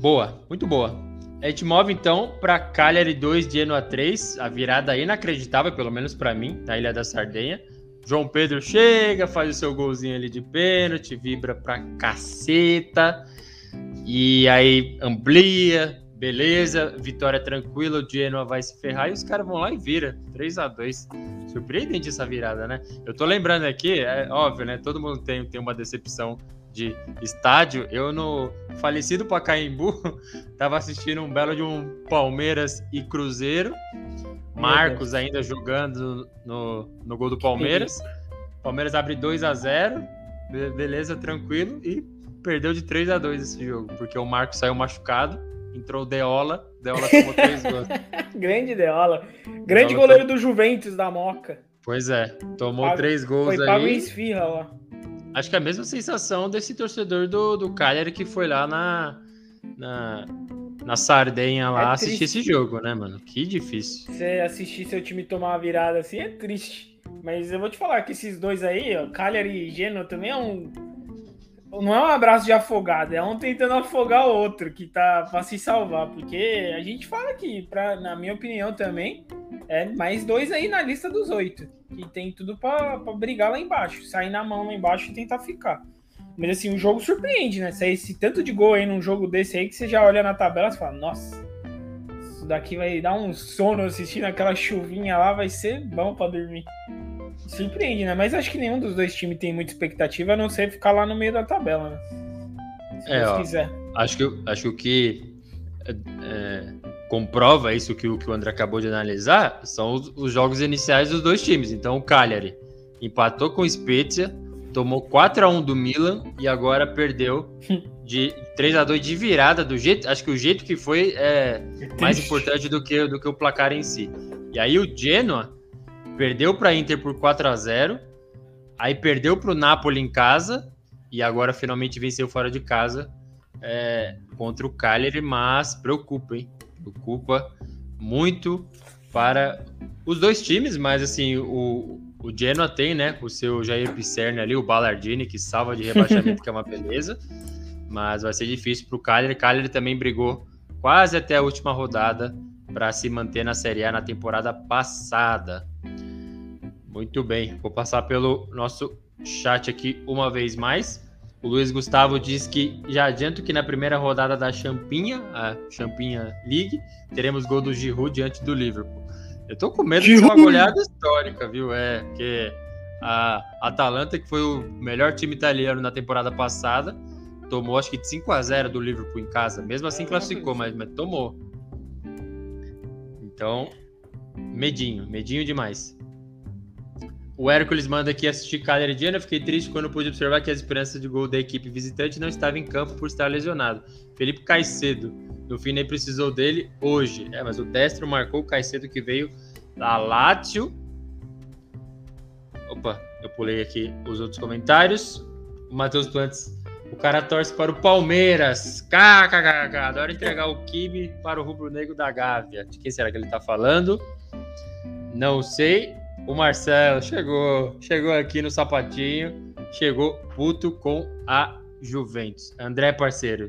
Boa, muito boa. A gente move então para Cagliari 2, Genoa 3, a virada inacreditável, pelo menos para mim, na Ilha da Sardenha. João Pedro chega, faz o seu golzinho ali de pênalti, vibra pra caceta. E aí amplia, beleza, vitória tranquila, o Genoa vai se ferrar e os caras vão lá e vira 3 a 2 Surpreendente essa virada, né? Eu tô lembrando aqui, é óbvio, né? Todo mundo tem, tem uma decepção de estádio, eu no falecido Pacaembu <laughs> tava assistindo um belo de um Palmeiras e Cruzeiro. Marcos ainda jogando no, no gol do Palmeiras. Palmeiras abre 2 a 0 beleza, tranquilo, e perdeu de 3 a 2 esse jogo, porque o Marcos saiu machucado, entrou o Deola, Deola tomou <laughs> 3 gols. Grande Deola. Grande Deola goleiro do Juventus da Moca. Pois é, tomou 3 gols foi aí. Foi pago em esfirra lá. Acho que é a mesma sensação desse torcedor do, do Cagliari que foi lá na, na, na Sardenha lá é assistir esse jogo, né, mano? Que difícil. Você assistir seu time tomar uma virada assim é triste. Mas eu vou te falar que esses dois aí, ó, Cagliari e Genoa também é um. Não é um abraço de afogado, é um tentando afogar o outro que tá pra se salvar. Porque a gente fala que, pra, na minha opinião também, é mais dois aí na lista dos oito que tem tudo para brigar lá embaixo, sair na mão lá embaixo e tentar ficar. Mas assim, o jogo surpreende, né? Sair esse tanto de gol aí num jogo desse aí que você já olha na tabela e fala, nossa, isso daqui vai dar um sono assistindo aquela chuvinha lá, vai ser bom para dormir. Surpreende, né? Mas acho que nenhum dos dois times tem muita expectativa, a não ser ficar lá no meio da tabela, né? Se é, ó, quiser. Acho que, acho que é, é comprova isso que, o, que o André acabou de analisar, são os, os, jogos iniciais dos dois times. Então o Cagliari empatou com o Spezia, tomou 4 a 1 do Milan e agora perdeu <laughs> de 3 a 2 de virada do jeito, acho que o jeito que foi é, é mais importante do que do que o placar em si. E aí o Genoa perdeu para Inter por 4 a 0, aí perdeu para o Napoli em casa e agora finalmente venceu fora de casa é, contra o Cagliari, mas preocupa, hein? preocupa muito para os dois times, mas assim, o, o Genoa tem, né, o seu Jair Pisserni ali, o Ballardini, que salva de rebaixamento, que é uma beleza, mas vai ser difícil para o Cagliari. Cagliari também brigou quase até a última rodada para se manter na Série A na temporada passada. Muito bem, vou passar pelo nosso chat aqui uma vez mais. O Luiz Gustavo diz que já adianto que na primeira rodada da Champinha, a Champinha League, teremos gol do Giroud diante do Liverpool. Eu tô com medo de uma goleada histórica, viu? É, porque a Atalanta, que foi o melhor time italiano na temporada passada, tomou acho que de 5 a 0 do Liverpool em casa. Mesmo assim classificou, mas, mas tomou. Então, medinho, medinho demais. O Hércules manda aqui assistir Cagliari. Fiquei triste quando pude observar que a esperança de gol da equipe visitante não estava em campo por estar lesionado. Felipe Caicedo, no fim nem precisou dele hoje. É, mas o Destro marcou o Caicedo que veio da Lazio. Opa, eu pulei aqui os outros comentários. O Matheus Plantes, o cara torce para o Palmeiras. KKKK, adora entregar o Kibe para o rubro-negro da Gávea. De quem será que ele está falando? Não sei. O Marcelo chegou, chegou aqui no sapatinho, chegou puto com a Juventus. André, parceiro,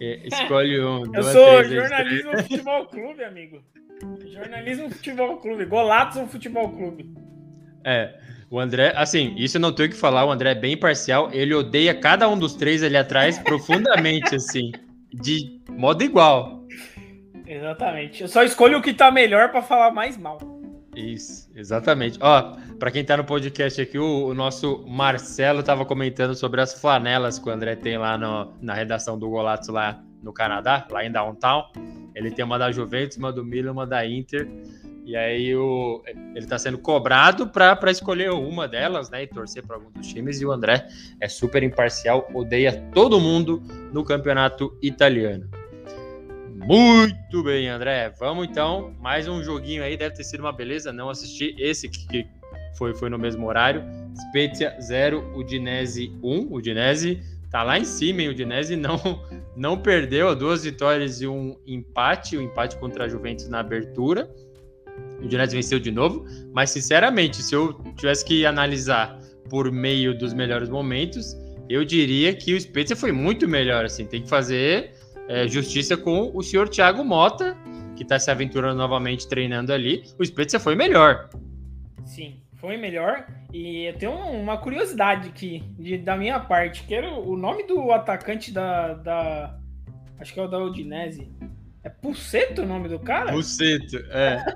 é, escolhe um. Eu sou jornalismo futebol clube, amigo. Jornalismo futebol clube, Golatos futebol clube. É, o André, assim, isso não tenho o que falar, o André é bem parcial, ele odeia cada um dos três ali atrás <laughs> profundamente, assim, de modo igual. Exatamente. Eu só escolho o que tá melhor para falar mais mal. Isso, exatamente. Ó, para quem tá no podcast aqui, o, o nosso Marcelo tava comentando sobre as flanelas que o André tem lá no, na redação do Golatos lá no Canadá, lá em Downtown. Ele tem uma da Juventus, uma do Milan, uma da Inter. E aí o, ele está sendo cobrado para escolher uma delas, né? E torcer para algum dos times. E o André é super imparcial, odeia todo mundo no campeonato italiano. Muito bem, André. Vamos então, mais um joguinho aí, deve ter sido uma beleza, não assisti esse que foi, foi no mesmo horário. Spezia 0, Udinese 1. Udinese tá lá em cima, hein? O Udinese não, não perdeu, duas vitórias e um empate, o um empate contra a Juventus na abertura. O Udinese venceu de novo, mas sinceramente, se eu tivesse que analisar por meio dos melhores momentos, eu diria que o Spezia foi muito melhor, assim, tem que fazer é, justiça com o senhor Thiago Mota, que está se aventurando novamente treinando ali. O Spezia foi melhor. Sim, foi melhor. E eu tenho uma curiosidade aqui de, da minha parte, que era o nome do atacante da, da acho que é o da Udinese. É Puceto o nome do cara? Puceto, é. <laughs>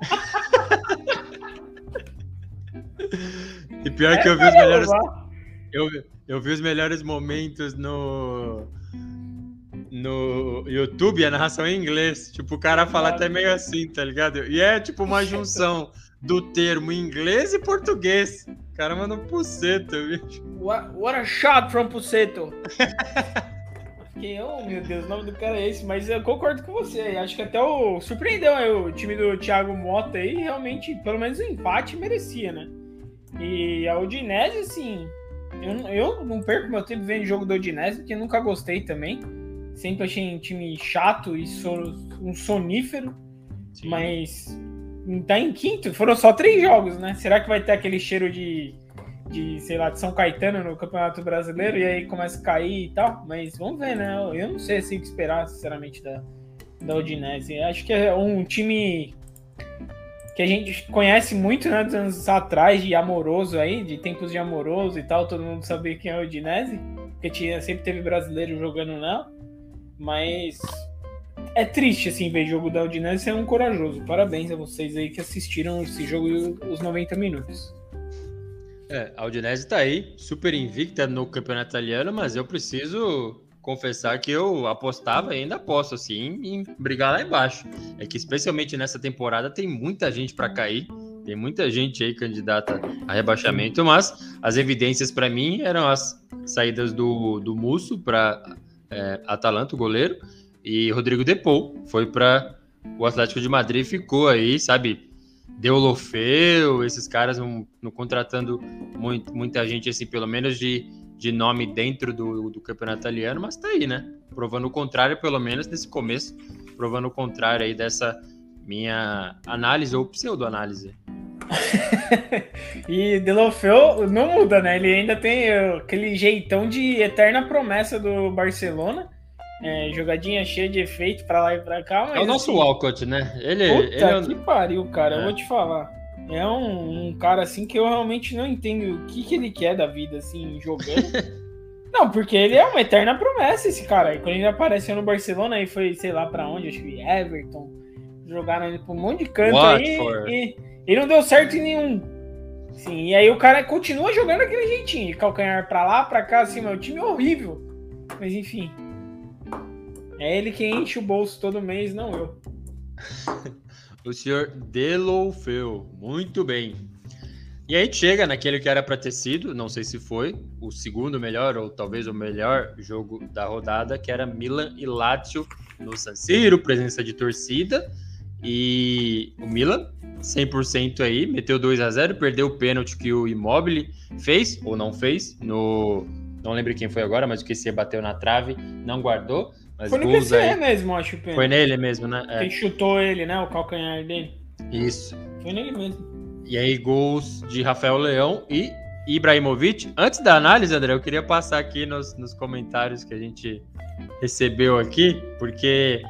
e pior é, que eu vi os melhores. Eu, eu vi os melhores momentos no no YouTube a narração em inglês. Tipo, o cara fala até meio assim, tá ligado? E é tipo uma junção do termo inglês e português. O cara manda um puceto, bicho. What, what a shot from puceto. Fiquei, oh meu Deus, o nome do cara é esse, mas eu concordo com você. Acho que até o. Surpreendeu aí, o time do Thiago Mota aí, realmente, pelo menos o empate merecia, né? E a Udinese, assim. Eu, eu não perco meu tempo vendo jogo do Udinese, porque nunca gostei também. Sempre achei um time chato e um sonífero. Sim. Mas tá em quinto. Foram só três jogos, né? Será que vai ter aquele cheiro de, de sei lá, de São Caetano no Campeonato Brasileiro e aí começa a cair e tal? Mas vamos ver, né? Eu não sei assim o que esperar, sinceramente, da, da Udinese. Acho que é um time que a gente conhece muito, né, anos atrás, de amoroso aí, de tempos de amoroso e tal, todo mundo sabia quem é o Udinese, porque tinha, sempre teve brasileiro jogando nela. Mas é triste, assim, ver jogo da Udinese ser um corajoso. Parabéns a vocês aí que assistiram esse jogo os 90 minutos. É, a Udinese tá aí, super invicta no campeonato italiano, mas eu preciso confessar que eu apostava e ainda aposto, assim, em brigar lá embaixo. É que, especialmente nessa temporada, tem muita gente para cair, tem muita gente aí candidata a rebaixamento, mas as evidências para mim eram as saídas do, do Musso para é, Atalanta, o goleiro, e Rodrigo Depou foi para o Atlético de Madrid, ficou aí, sabe? Deulofeu, esses caras não, não contratando muito, muita gente, assim, pelo menos de, de nome dentro do, do campeonato italiano, mas tá aí, né? Provando o contrário, pelo menos nesse começo, provando o contrário aí dessa minha análise ou pseudo-análise. <laughs> e Delofeu não muda, né? Ele ainda tem aquele jeitão de eterna promessa do Barcelona. É, jogadinha cheia de efeito pra lá e pra cá. é o nosso assim, Walcott, né? Ele, puta ele é que pariu, cara. É. Eu vou te falar. É um, um, cara assim que eu realmente não entendo o que, que ele quer da vida, assim, jogando. <laughs> não, porque ele é uma eterna promessa, esse cara. E quando ele apareceu no Barcelona, aí foi, sei lá pra onde, acho que Everton. Jogaram ele pra um monte de canto Watford. aí. E e não deu certo em nenhum. Sim, e aí o cara continua jogando aquele jeitinho, de calcanhar pra lá, pra cá, assim, meu time é horrível. Mas enfim. É ele que enche o bolso todo mês, não eu. <laughs> o senhor Deloufeu. Muito bem. E aí chega naquele que era para ter sido, não sei se foi, o segundo melhor ou talvez o melhor jogo da rodada, que era Milan e Lazio no San Siro, presença de torcida. E o Milan 100% aí, meteu 2 a 0 perdeu o pênalti que o Immobile fez, ou não fez, no... Não lembro quem foi agora, mas o QC bateu na trave, não guardou. Mas foi no QC aí... mesmo, acho. Pênalti. Foi nele mesmo, né? É. Quem chutou ele, né? O calcanhar dele. Isso. Foi nele mesmo. E aí, gols de Rafael Leão e Ibrahimovic. Antes da análise, André, eu queria passar aqui nos, nos comentários que a gente recebeu aqui, porque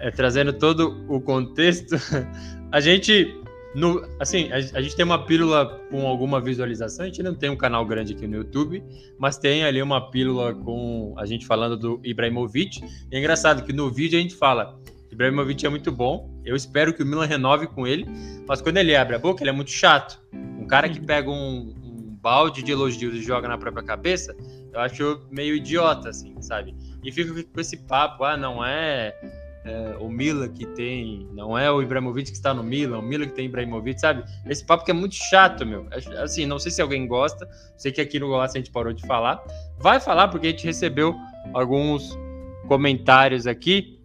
é, trazendo todo o contexto, <laughs> a gente. No, assim, a, a, gente tem uma pílula com alguma visualização, a gente não tem um canal grande aqui no YouTube, mas tem ali uma pílula com a gente falando do Ibrahimovic. E é engraçado que no vídeo a gente fala: Ibrahimovic é muito bom, eu espero que o Milan renove com ele, mas quando ele abre a boca, ele é muito chato. Um cara que pega um, um balde de elogios e joga na própria cabeça, eu acho meio idiota, assim, sabe? E fica com esse papo: ah, não é é, o Milan que tem, não é o Ibrahimovic que está no Milan, o Milan que tem Ibrahimovic, sabe? Esse papo que é muito chato, meu. É, assim, não sei se alguém gosta, sei que aqui no Golaço a gente parou de falar. Vai falar porque a gente recebeu alguns comentários aqui.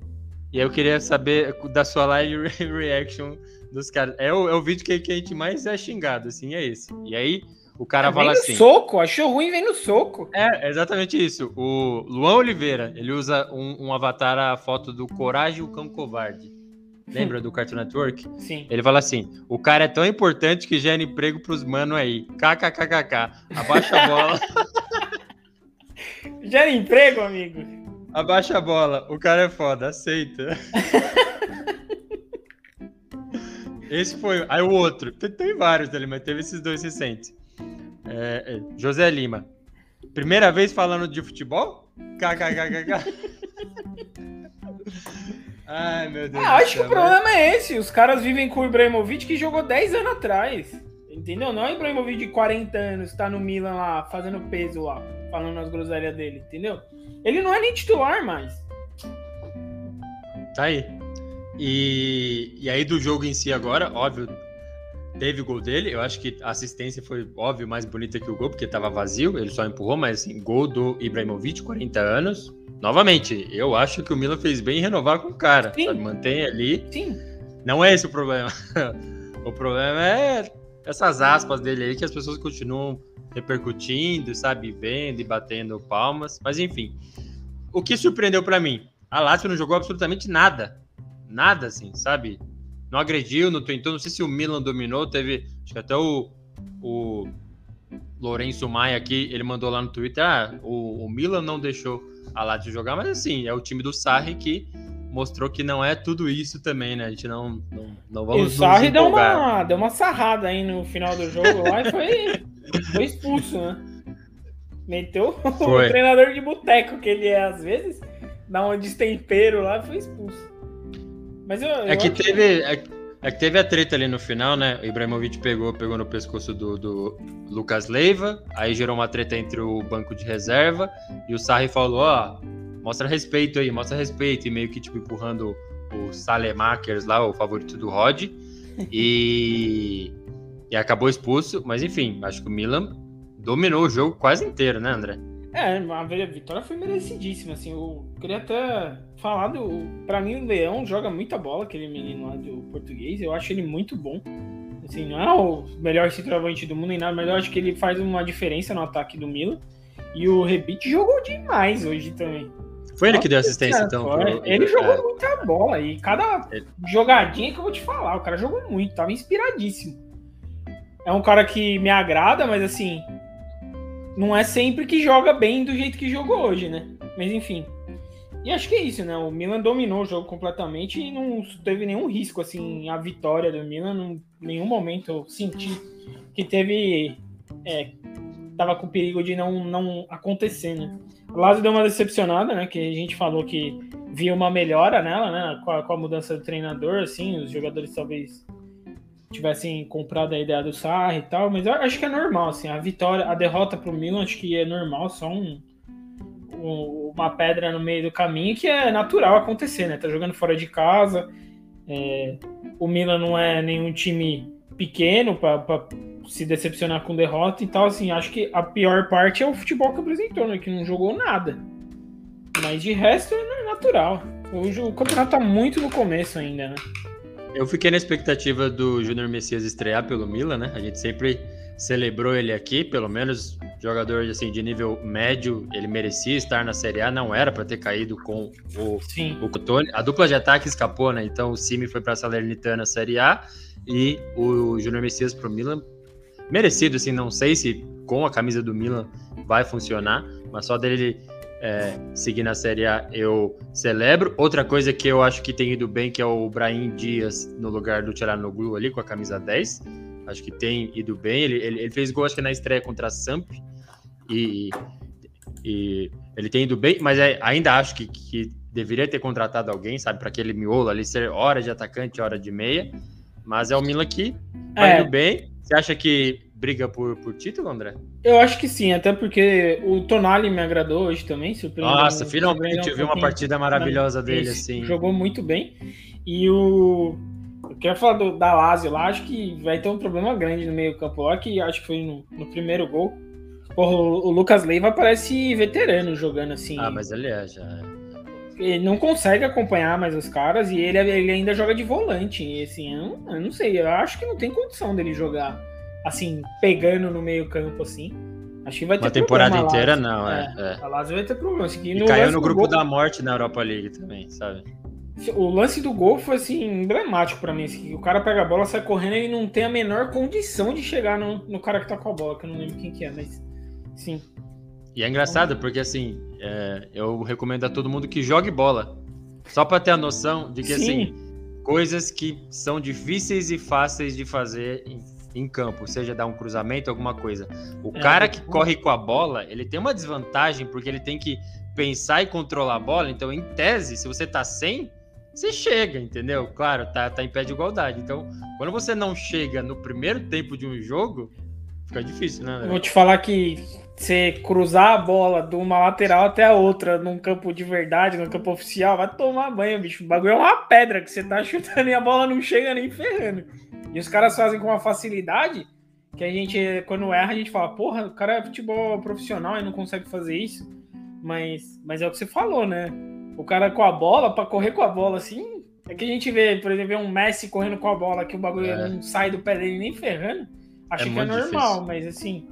E eu queria saber da sua live reaction dos caras. É o, é o vídeo que, que a gente mais é xingado, assim, é esse. E aí, o cara é, fala vem assim. no soco, achou ruim, vem no soco. É, exatamente isso. O Luan Oliveira, ele usa um, um avatar a foto do Coragem o Cão Covarde. Lembra do Cartoon Network? Sim. Ele fala assim: o cara é tão importante que gera emprego pros mano aí. KKKKK. Abaixa a bola. <laughs> gera emprego, amigo? Abaixa a bola. O cara é foda, aceita. <laughs> Esse foi. Aí o outro. Tem, tem vários ali, mas teve esses dois recentes. É, é, José Lima. Primeira vez falando de futebol? KKKKK. <laughs> Ai, meu Deus. Ah, acho céu, que o problema é esse. Os caras vivem com o Ibrahimovic que jogou 10 anos atrás. Entendeu? Não é o Ibrahimovic de 40 anos, tá no Milan lá, fazendo peso lá, falando as groselhas dele, entendeu? Ele não é nem titular mais. Tá aí. E, e aí do jogo em si agora, óbvio, teve o gol dele. Eu acho que a assistência foi, óbvio, mais bonita que o gol, porque tava vazio, ele só empurrou, mas assim, gol do Ibrahimovic, 40 anos. Novamente, eu acho que o Milan fez bem em renovar com o cara. Mantém ali. Sim. Não é esse o problema. <laughs> o problema é essas aspas dele aí que as pessoas continuam repercutindo, sabe, vendo e batendo palmas. Mas enfim, o que surpreendeu para mim? A Lazio não jogou absolutamente nada. Nada, assim, sabe? Não agrediu, não tentou. Não sei se o Milan dominou. Teve. Acho que até o, o Lourenço Maia aqui, ele mandou lá no Twitter: ah, o, o Milan não deixou a Lazio jogar, mas assim, é o time do Sarri que mostrou que não é tudo isso também, né? A gente não, não, não vamos. E o Sarri deu uma, deu uma sarrada aí no final do jogo lá e foi, foi expulso, né? Meteu foi. o treinador de boteco que ele é às vezes, dá um destempero lá e foi expulso. Mas eu, eu é que teve. É, é, que teve a treta ali no final, né? O Ibrahimovic pegou, pegou no pescoço do, do Lucas Leiva, aí gerou uma treta entre o banco de reserva, e o Sarri falou, ó, oh, mostra respeito aí, mostra respeito, e meio que tipo empurrando o Salemakers lá, o favorito do Rod, e, <laughs> e acabou expulso, mas enfim, acho que o Milan dominou o jogo quase inteiro, né, André? É, a vitória foi merecidíssima, assim, eu queria até falar do... Pra mim o Leão joga muita bola, aquele menino lá do português, eu acho ele muito bom. Assim, não é o melhor centroavante do mundo nem nada, mas eu acho que ele faz uma diferença no ataque do Milan. E o Rebite jogou demais hoje também. Foi ele que deu assistência, então? Pro... Ele jogou é. muita bola. E cada ele... jogadinha que eu vou te falar, o cara jogou muito, tava inspiradíssimo. É um cara que me agrada, mas assim, não é sempre que joga bem do jeito que jogou hoje, né? Mas enfim. E acho que é isso, né? O Milan dominou o jogo completamente e não teve nenhum risco, assim, a vitória do Milan. Em nenhum momento eu senti que teve. É, tava com perigo de não, não acontecer, né? O Lazio deu uma decepcionada, né? Que a gente falou que via uma melhora nela, né? Com a, com a mudança do treinador, assim, os jogadores talvez tivessem comprado a ideia do Sarri e tal, mas acho que é normal, assim, a vitória, a derrota pro Milan acho que é normal, só um, um, uma pedra no meio do caminho que é natural acontecer, né? Tá jogando fora de casa, é, o Milan não é nenhum time pequeno para se decepcionar com derrota e tal, assim, acho que a pior parte é o futebol que apresentou, né? Que não jogou nada. Mas de resto é natural. O, o campeonato tá muito no começo ainda, né? Eu fiquei na expectativa do Júnior Messias estrear pelo Milan, né? A gente sempre celebrou ele aqui, pelo menos jogador assim de nível médio, ele merecia estar na Série A, não era para ter caído com o Sim. o Cotone. A dupla de ataque escapou, né? Então o Simi foi para a Salernitana Série A e o Júnior Messias para o Milan. Merecido, assim, não sei se com a camisa do Milan vai funcionar, mas só dele é, seguir na Série A, eu celebro. Outra coisa que eu acho que tem ido bem, que é o Brahim Dias no lugar do Tcharanoglu ali com a camisa 10. Acho que tem ido bem. Ele, ele, ele, fez gol, acho que na estreia contra a Samp. E, e ele tem ido bem, mas é, ainda acho que, que deveria ter contratado alguém, sabe, para aquele miolo ali ser hora de atacante, hora de meia. Mas é o Milan que vai é. indo bem. Você acha que briga por, por título, André? Eu acho que sim, até porque o Tonali me agradou hoje também. Nossa, finalmente eu vi uma partida maravilhosa dele, assim. Jogou muito bem. E o. Eu quero falar do, da Lazio lá, acho que vai ter um problema grande no meio-campo lá, que acho que foi no, no primeiro gol. Porra, o, Lucas Leiva parece veterano jogando assim. Ah, mas ele é, já. É. ele não consegue acompanhar mais os caras e ele, ele ainda joga de volante. E assim, eu não, eu não sei, eu acho que não tem condição dele jogar assim, pegando no meio-campo assim. Acho que vai ter Uma temporada inteira, não, é. é. A Lazio vai ter problema. Assim, e caiu no grupo gol, da morte na Europa League também, sabe? O lance do gol foi assim, emblemático para mim. Assim, o cara pega a bola, sai correndo e não tem a menor condição de chegar no, no cara que tá com a bola, que eu não lembro quem que é, mas sim. E é engraçado, porque assim, é, eu recomendo a todo mundo que jogue bola. Só para ter a noção de que, Sim. assim, coisas que são difíceis e fáceis de fazer em, em campo, seja dar um cruzamento, alguma coisa. O é, cara que corre com a bola, ele tem uma desvantagem, porque ele tem que pensar e controlar a bola. Então, em tese, se você tá sem, você chega, entendeu? Claro, tá, tá em pé de igualdade. Então, quando você não chega no primeiro tempo de um jogo, fica difícil, né? Vou te falar que você cruzar a bola de uma lateral até a outra num campo de verdade, no campo oficial, vai tomar banho, bicho. O bagulho é uma pedra que você tá <laughs> chutando e a bola não chega nem ferrando. E os caras fazem com uma facilidade que a gente, quando erra, a gente fala, porra, o cara é futebol profissional e não consegue fazer isso. Mas, mas é o que você falou, né? O cara com a bola, para correr com a bola assim, é que a gente vê, por exemplo, um Messi correndo com a bola que o bagulho é. não sai do pé dele nem ferrando. Acho é que é normal, difícil. mas assim,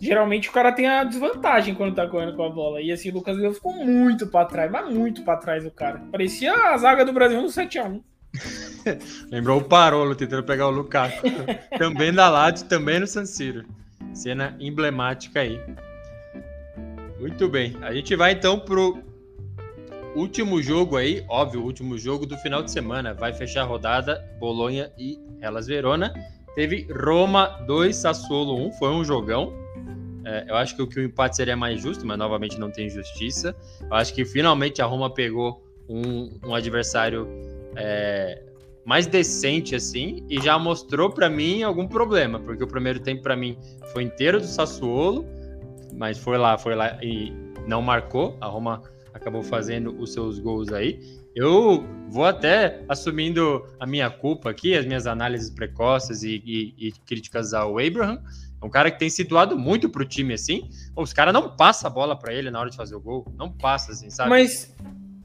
geralmente o cara tem a desvantagem quando tá correndo com a bola. E assim, o Lucas Lima ficou muito para trás, mas muito para trás do cara. Parecia a zaga do Brasil no 7x1. <laughs> Lembrou o Parolo tentando pegar o Lukaku. <laughs> também da Lazio, também no San Siro. Cena emblemática aí. Muito bem. A gente vai então pro último jogo aí, óbvio, o último jogo do final de semana. Vai fechar a rodada Bolonha e Elas Verona. Teve Roma 2, Sassuolo 1, foi um jogão. É, eu acho que o, que o empate seria mais justo, mas novamente não tem justiça. Eu acho que finalmente a Roma pegou um, um adversário é, mais decente assim e já mostrou para mim algum problema, porque o primeiro tempo para mim foi inteiro do Sassuolo, mas foi lá, foi lá e não marcou. A Roma acabou fazendo os seus gols aí. Eu vou até assumindo a minha culpa aqui, as minhas análises precoces e, e, e críticas ao Abraham. É um cara que tem situado muito pro time assim. Os caras não passam a bola para ele na hora de fazer o gol. Não passa, assim, sabe? Mas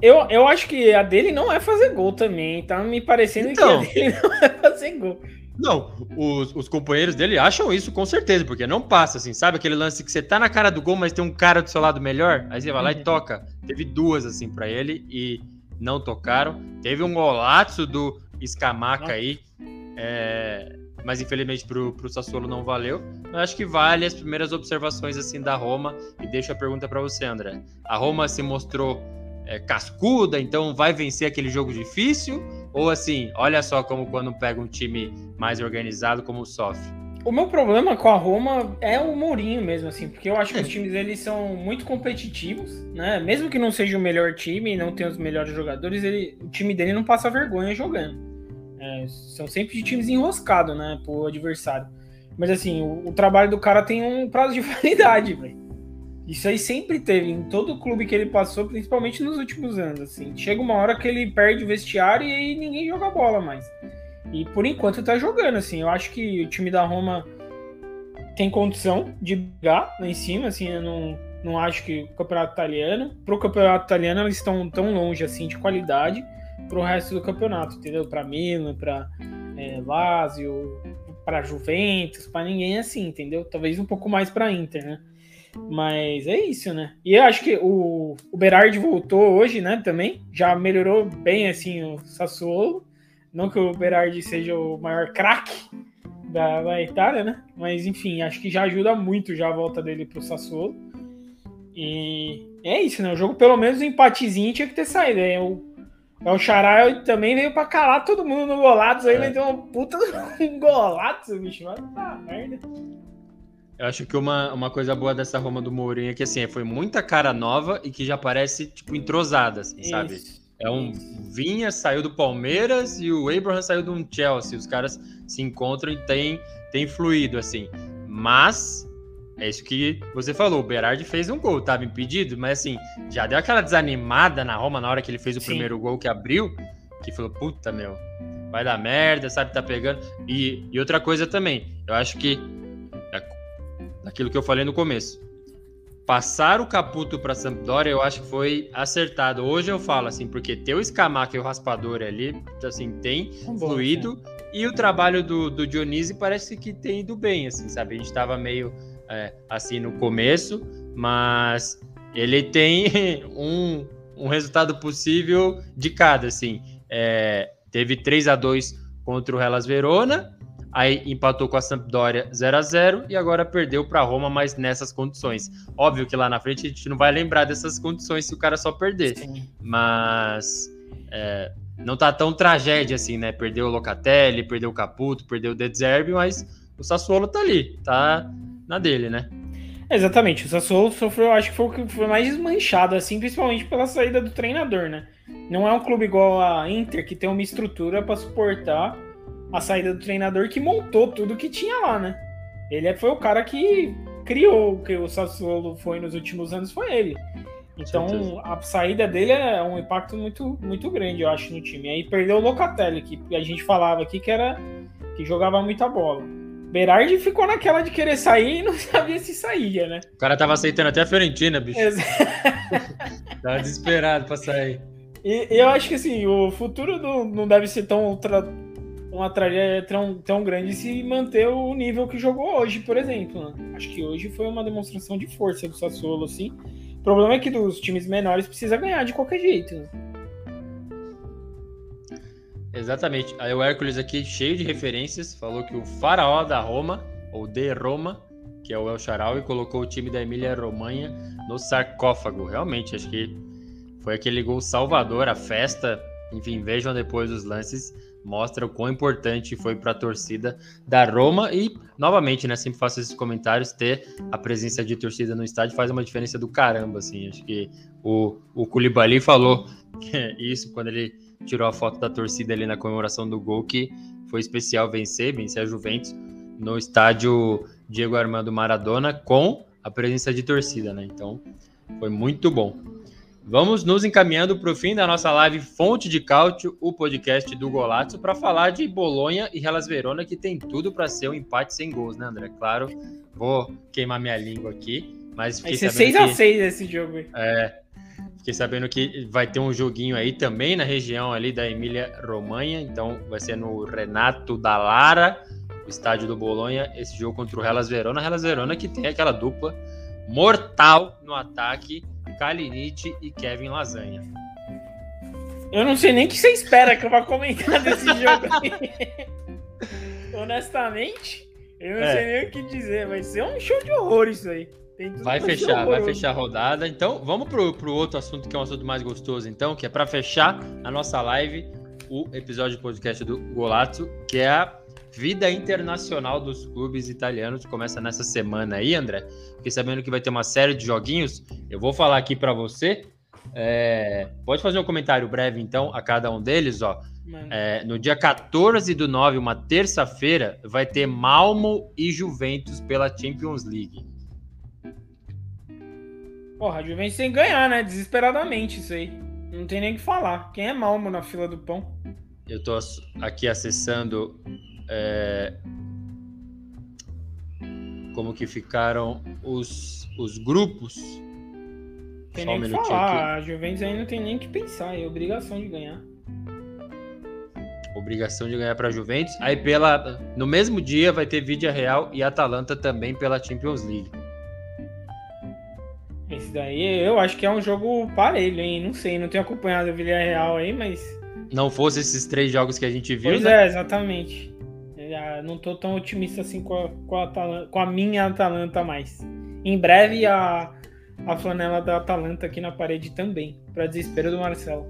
eu, eu acho que a dele não é fazer gol também. Tá me parecendo então, que a dele <laughs> não é fazer gol. Não, os, os companheiros dele acham isso com certeza, porque não passa, assim, sabe? Aquele lance que você tá na cara do gol, mas tem um cara do seu lado melhor, aí você vai lá e uhum. toca. Teve duas, assim, para ele e não tocaram. Teve um golaço do Escamaca aí, é, mas infelizmente pro, pro Sassuolo não valeu. Eu acho que vale as primeiras observações assim da Roma e deixo a pergunta para você, André. A Roma se mostrou é, cascuda, então vai vencer aquele jogo difícil? Ou assim, olha só como quando pega um time mais organizado, como sofre? O meu problema com a Roma é o Mourinho mesmo, assim, porque eu acho que os times deles são muito competitivos, né? Mesmo que não seja o melhor time e não tenha os melhores jogadores, ele, o time dele não passa vergonha jogando. É, são sempre de times enroscados, né, pro adversário. Mas assim, o, o, trabalho do cara tem um prazo de <laughs> validade, velho. Isso aí sempre teve em todo clube que ele passou, principalmente nos últimos anos, assim. Chega uma hora que ele perde o vestiário e aí ninguém joga bola mais. E por enquanto tá jogando, assim. Eu acho que o time da Roma tem condição de brigar lá em cima, assim, eu não, não acho que o campeonato italiano, pro campeonato italiano eles estão tão longe assim de qualidade para o resto do campeonato, entendeu? Para Milan, para é, Lazio, para Juventus, para ninguém assim, entendeu? Talvez um pouco mais para Inter, né? Mas é isso, né? E eu acho que o, o Berardi voltou hoje, né? Também já melhorou bem assim o Sassuolo. Não que o Berardi seja o maior craque da, da Itália, né? Mas enfim, acho que já ajuda muito já a volta dele pro Sassuolo. E é isso, né? O jogo, pelo menos, um empatezinho tinha que ter saído. É, o, é o Xará também veio pra calar todo mundo no Golatos. Aí é. meteu uma puta <laughs> um Golatos, bicho. Mas tá merda. Eu acho que uma, uma coisa boa dessa Roma do Mourinho é que assim, foi muita cara nova e que já parece, tipo, entrosada, assim, Isso. sabe? É um Vinha saiu do Palmeiras e o Abraham saiu do Chelsea. Os caras se encontram e tem, tem fluído, assim. Mas é isso que você falou. O Berardi fez um gol, tava impedido, mas assim, já deu aquela desanimada na Roma na hora que ele fez o Sim. primeiro gol que abriu, que falou, puta, meu, vai dar merda, sabe, tá pegando. E, e outra coisa também, eu acho que, é, aquilo que eu falei no começo, passar o Caputo para Sampdoria, eu acho que foi acertado. Hoje eu falo assim, porque ter o Scamaca e o Raspador ali, assim, tem Bom, fluído. E o trabalho do, do Dionísio parece que tem ido bem, assim, sabe? A gente estava meio é, assim no começo, mas ele tem <laughs> um, um resultado possível de cada, assim. É, teve 3 a 2 contra o Hellas Verona, aí empatou com a Sampdoria 0 a 0 e agora perdeu para Roma, mas nessas condições. Óbvio que lá na frente a gente não vai lembrar dessas condições se o cara só perder, Sim. mas é, não tá tão tragédia assim, né? Perdeu o Locatelli, perdeu o Caputo, perdeu o De Zerbi, mas o Sassuolo tá ali, tá na dele, né? Exatamente, o Sassuolo sofreu, acho que foi o que foi mais desmanchado, assim, principalmente pela saída do treinador, né? Não é um clube igual a Inter, que tem uma estrutura para suportar a saída do treinador que montou tudo que tinha lá, né? Ele foi o cara que criou o que o Sassuolo foi nos últimos anos, foi ele. Então, a saída dele é um impacto muito, muito grande, eu acho, no time. Aí perdeu o Locatelli, que a gente falava aqui que era que jogava muita bola. Berardi ficou naquela de querer sair e não <laughs> sabia se saía, né? O cara tava aceitando até a Fiorentina, bicho. <laughs> Tava desesperado pra sair. E eu acho que assim, o futuro do- não deve ser tão tra- uma tragédia tão, tão grande se manter o nível que jogou hoje, por exemplo. né? Acho que hoje foi uma demonstração de força do Sassuolo, assim. O problema é que dos times menores precisa ganhar de qualquer jeito. né? Exatamente. Aí o Hércules aqui, cheio de referências, falou que o faraó da Roma, ou de Roma, que é o El Charal, e colocou o time da Emília-Romanha no sarcófago. Realmente, acho que foi aquele gol salvador, a festa. Enfim, vejam depois os lances. Mostra o quão importante foi para a torcida da Roma. E, novamente, né? Sempre faço esses comentários. Ter a presença de torcida no estádio faz uma diferença do caramba, assim. Acho que o, o Koulibaly falou <laughs> isso quando ele tirou a foto da torcida ali na comemoração do gol, que foi especial vencer, vencer a Juventus no estádio Diego Armando Maradona com a presença de torcida, né? Então, foi muito bom. Vamos nos encaminhando para o fim da nossa live Fonte de Cálcio, o podcast do Golazzo, para falar de Bolonha e Hellas Verona, que tem tudo para ser um empate sem gols, né, André? Claro, vou queimar minha língua aqui, mas Vai fiquei ser sabendo 6x6 que... esse jogo. É, fiquei sabendo que vai ter um joguinho aí também na região ali da Emília Romanha, então vai ser no Renato da Lara, o estádio do Bolonha, esse jogo contra o Hellas Verona. Hellas Verona que tem aquela dupla mortal no ataque, Kalinic e Kevin Lasanha. Eu não sei nem o que você espera que eu vá comentar desse <laughs> jogo aí. Honestamente, eu não É. sei nem o que dizer. Vai ser um show de horror isso aí. Vai fechar, vai fechar a rodada. Então, vamos pro, pro outro assunto que é um assunto mais gostoso, então, que é para fechar a nossa live, o episódio do podcast do Golazzo, que é a vida internacional dos clubes italianos. Começa nessa semana aí, André. Fiquei sabendo que vai ter uma série de joguinhos. Eu vou falar aqui para você. É, Pode fazer um comentário breve, então, a cada um deles, ó. É, no dia 14 do 9, uma terça-feira, vai ter Malmo e Juventus pela Champions League. Porra, a Juventus tem que ganhar, né? Desesperadamente isso aí. Não tem nem o que falar. Quem é Malmo na fila do pão? Eu tô aqui acessando é, como que ficaram os, os grupos. Tem Só um nem o que falar. A Juventus aí não tem nem o que pensar. É obrigação de ganhar. Obrigação de ganhar para Juventus. Aí pela no mesmo dia vai ter Vídea Real e Atalanta também pela Champions League. Esse daí eu acho que é um jogo parelho, hein? Não sei, não tenho acompanhado o Villarreal aí, mas. Não fosse esses três jogos que a gente viu, Pois né? é, exatamente. Eu, ah, não tô tão otimista assim com a, com a, Atalan- com a minha Atalanta mais. Em breve a, a flanela da Atalanta aqui na parede também, para desespero do Marcelo.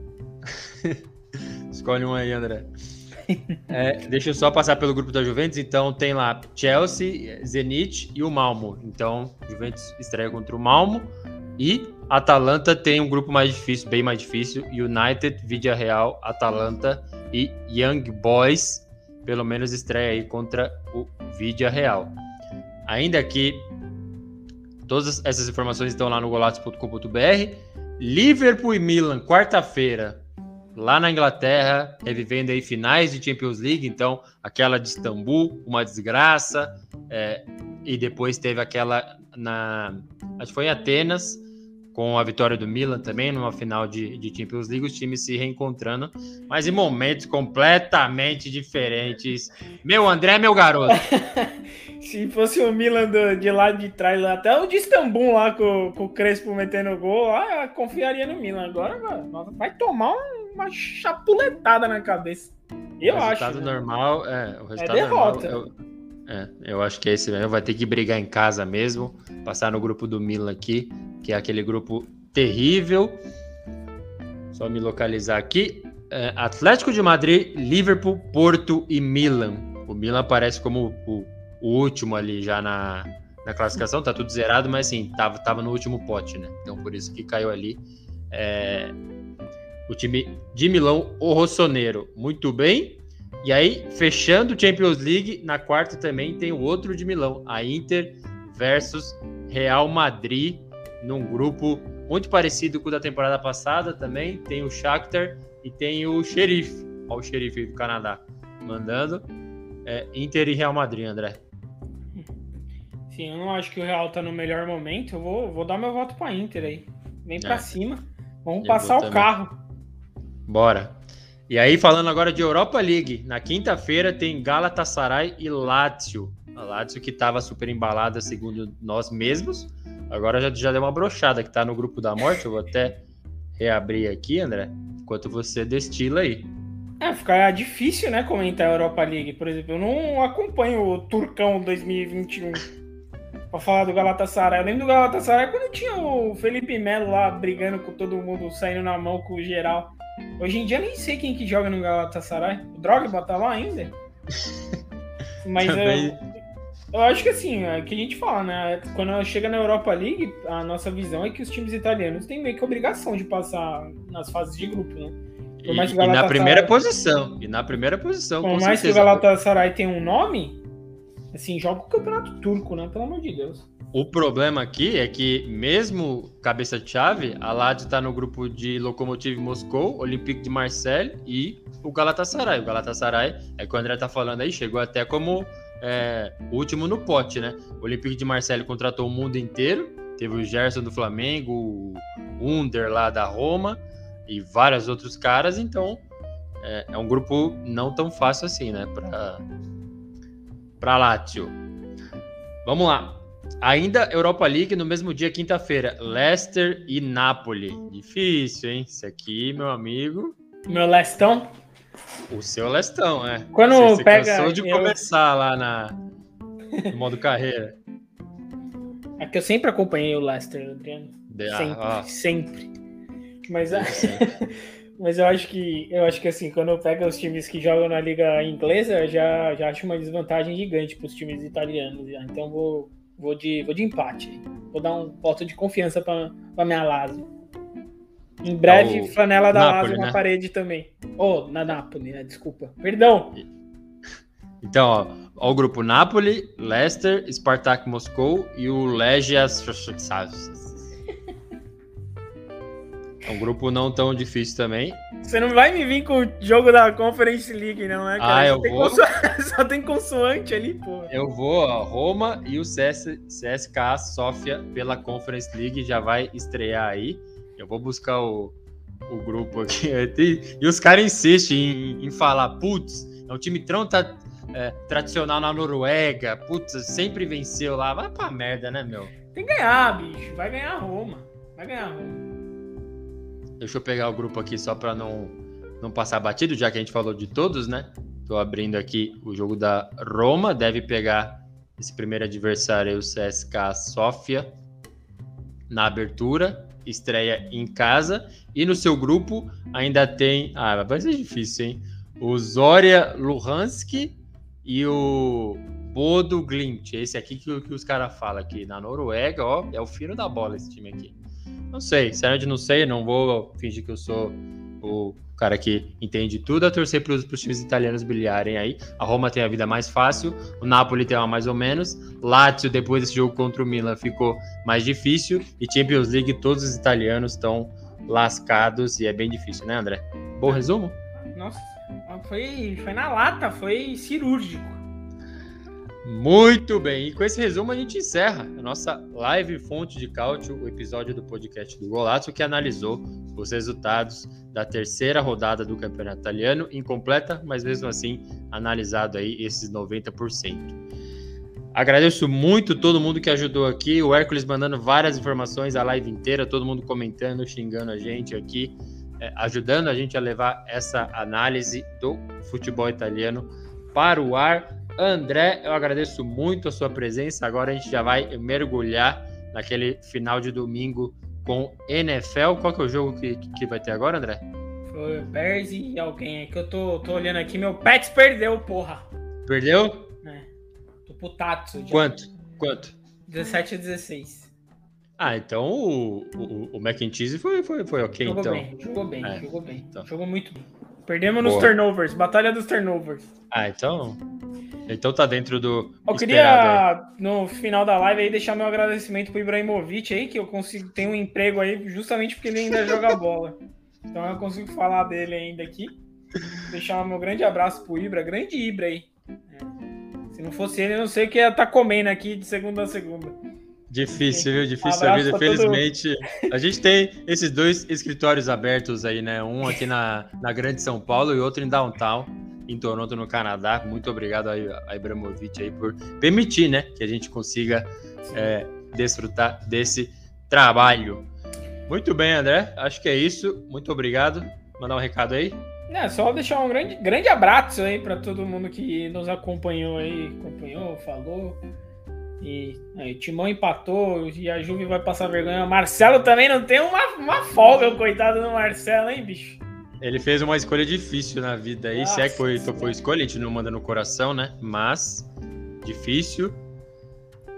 <laughs> Escolhe um aí, André. É, deixa eu só passar pelo grupo da Juventus. Então tem lá Chelsea, Zenit e o Malmo. Então, Juventus estreia contra o Malmo. E Atalanta tem um grupo mais difícil, bem mais difícil. United, Vidia Real, Atalanta e Young Boys. Pelo menos estreia aí contra o Vidia Real. Ainda aqui, todas essas informações estão lá no golatos.com.br. Liverpool e Milan, quarta-feira, lá na Inglaterra, revivendo aí finais de Champions League, então aquela de Istambul, uma desgraça, é, e depois teve aquela na acho que foi em Atenas, com a vitória do Milan também, numa final de, de Champions League, os times se reencontrando, mas em momentos completamente diferentes. Meu André, meu garoto. <laughs> se fosse o Milan do, de lá de trás, até o de Istambul lá com, com o Crespo metendo gol, lá, eu confiaria no Milan. Agora vai tomar uma chapuletada na cabeça. Eu o acho. Resultado né? normal, é, o É resultado derrota. normal. Eu, é, eu acho que é esse mesmo. Vai ter que brigar em casa mesmo. Passar no grupo do Milan aqui, que é aquele grupo terrível. Só me localizar aqui. É, Atlético de Madrid, Liverpool, Porto e Milan. O Milan aparece como o, o último ali já na, na classificação. Tá tudo zerado, mas assim, tava, tava no último pote, né? Então por isso que caiu ali. É, o time de Milão, o Rossoneiro, muito bem. E aí, fechando o Champions League, na quarta também tem o outro de Milão, a Inter versus Real Madrid, num grupo muito parecido com o da temporada passada também. Tem o Shakhtar e tem o Xerife, ó, o Xerife do Canadá, mandando. É, Inter e Real Madrid, André. Sim, eu não acho que o Real tá no melhor momento. Eu vou, vou dar meu voto pra Inter aí. Vem pra É. cima. Vamos Eu passar o também. carro. Bora. E aí, falando agora de Europa League, na quinta-feira tem Galatasaray e Lazio. A Lazio que estava super embalada, segundo nós mesmos. Agora já, já deu uma brochada que tá no grupo da morte. Eu vou até reabrir aqui, André, enquanto você destila aí. É, fica difícil, né, comentar a Europa League, por exemplo. Eu não acompanho o Turcão 2021 pra falar do Galatasaray. Eu lembro do Galatasaray quando tinha o Felipe Melo lá brigando com todo mundo, saindo na mão com o geral. Hoje em dia nem sei quem que joga no Galatasaray. O Drogba tá lá ainda? <laughs> Mas Também. eu, eu acho que assim, é o que a gente fala, né? Quando chega na Europa League, a nossa visão é que os times italianos têm meio que obrigação de passar nas fases de grupo, né? E, e na primeira posição. E na primeira posição, Por mais que o certeza. Galatasaray tenha um nome, assim, joga o campeonato turco, né? Pelo amor de Deus. O problema aqui é que, mesmo cabeça de chave, a Lazio tá no grupo de Lokomotiv Moscou, Olympique de Marseille e o Galatasaray. O Galatasaray, é que o André tá falando aí, chegou até como é, último no pote, né? O Olympique de Marseille contratou o mundo inteiro, teve o Gerson do Flamengo, o Under lá da Roma e vários outros caras, então é, é um grupo não tão fácil assim, né? Pra, pra Lazio. Vamos lá. Ainda Europa League no mesmo dia, quinta-feira. Leicester e Napoli. Difícil, hein? Isso aqui, meu amigo. Meu Lestão. O seu Lestão, é. Quando você, você pega- cansou de eu- começar lá na, no modo carreira. É que eu sempre acompanhei o Leicester, Adriano. De- ah, Sempre, sempre. Mas, a- sempre. <laughs> mas eu acho que eu acho que assim, quando pega os times que jogam na liga inglesa, eu já, já acho uma desvantagem gigante para os times italianos. Já. Então vou, vou, de, vou de empate. Vou dar um voto de confiança para minha Lazio. Em breve, É o flanela da Napoli, Lazio na né? parede também. Oh, na Napoli, né? Desculpa. Perdão. Então, ó, ó, o grupo Napoli, Leicester, Spartak Moscou e o Legia. É um grupo não tão difícil também. Você não vai me vir com o jogo da Conference League, não, né, cara? Ah, Só eu tem vou. conso- <laughs> Só tem consoante ali, pô. Eu vou, ó, Roma e o CS, CSKA Sofia pela Conference League já vai estrear aí. Eu vou buscar o, o grupo aqui. <laughs> E, os caras insistem em, em falar, putz, é um time tão tra- é, tradicional na Noruega, putz, sempre venceu lá. Vai pra merda, né, meu? Tem que ganhar, bicho. Vai ganhar Roma. Vai ganhar Roma. Deixa eu pegar o grupo aqui só pra não, não passar batido, já que a gente falou de todos, né? Tô abrindo aqui o jogo da Roma, deve pegar esse primeiro adversário o CSKA Sofia, na abertura, estreia em casa, e no seu grupo ainda tem, ah, vai ser difícil, hein? O Zoria Luhansk e o Bodo Glimt, esse aqui que, que os caras falam aqui, na Noruega, ó, é o fino da bola esse time aqui. Não sei, sinceramente não sei, não vou fingir que eu sou o cara que entende tudo, a torcer para os times italianos brilharem aí. A Roma tem a vida mais fácil, o Napoli tem uma mais ou menos, Lazio depois desse jogo contra o Milan ficou mais difícil e Champions League todos os italianos estão lascados e é bem difícil, né, André? Bom resumo? Nossa, foi, foi na lata, foi cirúrgico. Muito bem, e com esse resumo a gente encerra a nossa live Fonte de Cálcio, o episódio do podcast do Golato, que analisou os resultados da terceira rodada do Campeonato Italiano, incompleta, mas mesmo assim analisado aí esses 90%. Agradeço muito todo mundo que ajudou aqui, o Hércules mandando várias informações a live inteira, todo mundo comentando, xingando a gente aqui, é, ajudando a gente a levar essa análise do futebol italiano para o ar. André, eu agradeço muito a sua presença. Agora a gente já vai mergulhar naquele final de domingo com NFL. Qual que é o jogo que, que vai ter agora, André? Foi Bears e alguém aí que eu tô, tô olhando aqui. Meu Pets perdeu, porra. Perdeu? É. Tô putato. Quanto? Quanto? 17 a 16. Ah, então o, o, o Cheese foi, foi, foi ok, jogou então. Bem, jogou bem, é. jogou bem. Então. Jogou muito bem. Perdemos Boa. nos turnovers, batalha dos turnovers. Ah, então. Então tá dentro do. Eu queria, no final da live, aí, deixar meu agradecimento pro Ibrahimovic aí, que eu consigo ter um emprego aí justamente porque ele ainda <laughs> joga bola. Então eu consigo falar dele ainda aqui. Deixar meu grande abraço pro Ibra, grande Ibra aí. Se não fosse ele, eu não sei o que ia estar tá comendo aqui de segunda a segunda. Difícil, viu? Difícil a vida. Felizmente, todo... a gente tem esses dois escritórios abertos aí, né? Um aqui na, na Grande São Paulo e outro em Downtown, em Toronto, no Canadá. Muito obrigado a Ibramovic aí por permitir, né? Que a gente consiga é, desfrutar desse trabalho. Muito bem, André. Acho que é isso. Muito obrigado. Mandar um recado aí. É, só deixar um grande, grande abraço aí para todo mundo que nos acompanhou aí, acompanhou, falou. E aí, o Timão empatou e a Juve vai passar vergonha. O Marcelo também não tem uma, uma folga, coitado do Marcelo, hein, bicho? Ele fez uma escolha difícil na vida aí. Se é que foi, foi escolha, a gente não manda no coração, né? Mas, difícil.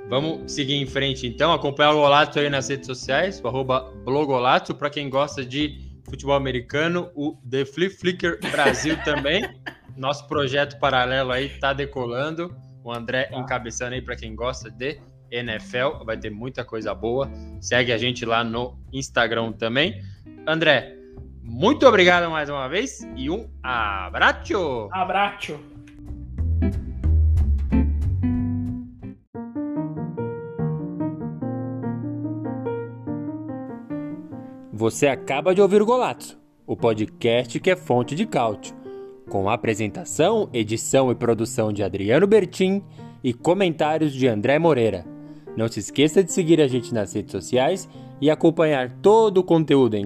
Vamos seguir em frente então. Acompanhar o Golato aí nas redes sociais, o arroba Blogolato. Para quem gosta de futebol americano, o The Flip Flicker Brasil <laughs> também. Nosso projeto paralelo aí tá decolando. O André tá. encabeçando aí para quem gosta de NFL, vai ter muita coisa boa. Segue a gente lá no Instagram também. André, muito obrigado mais uma vez e um abraço. Abraço. Você acaba de ouvir o Golato, o podcast que é fonte de cálcio com apresentação, edição e produção de Adriano Bertin e comentários de André Moreira. Não se esqueça de seguir a gente nas redes sociais e acompanhar todo o conteúdo em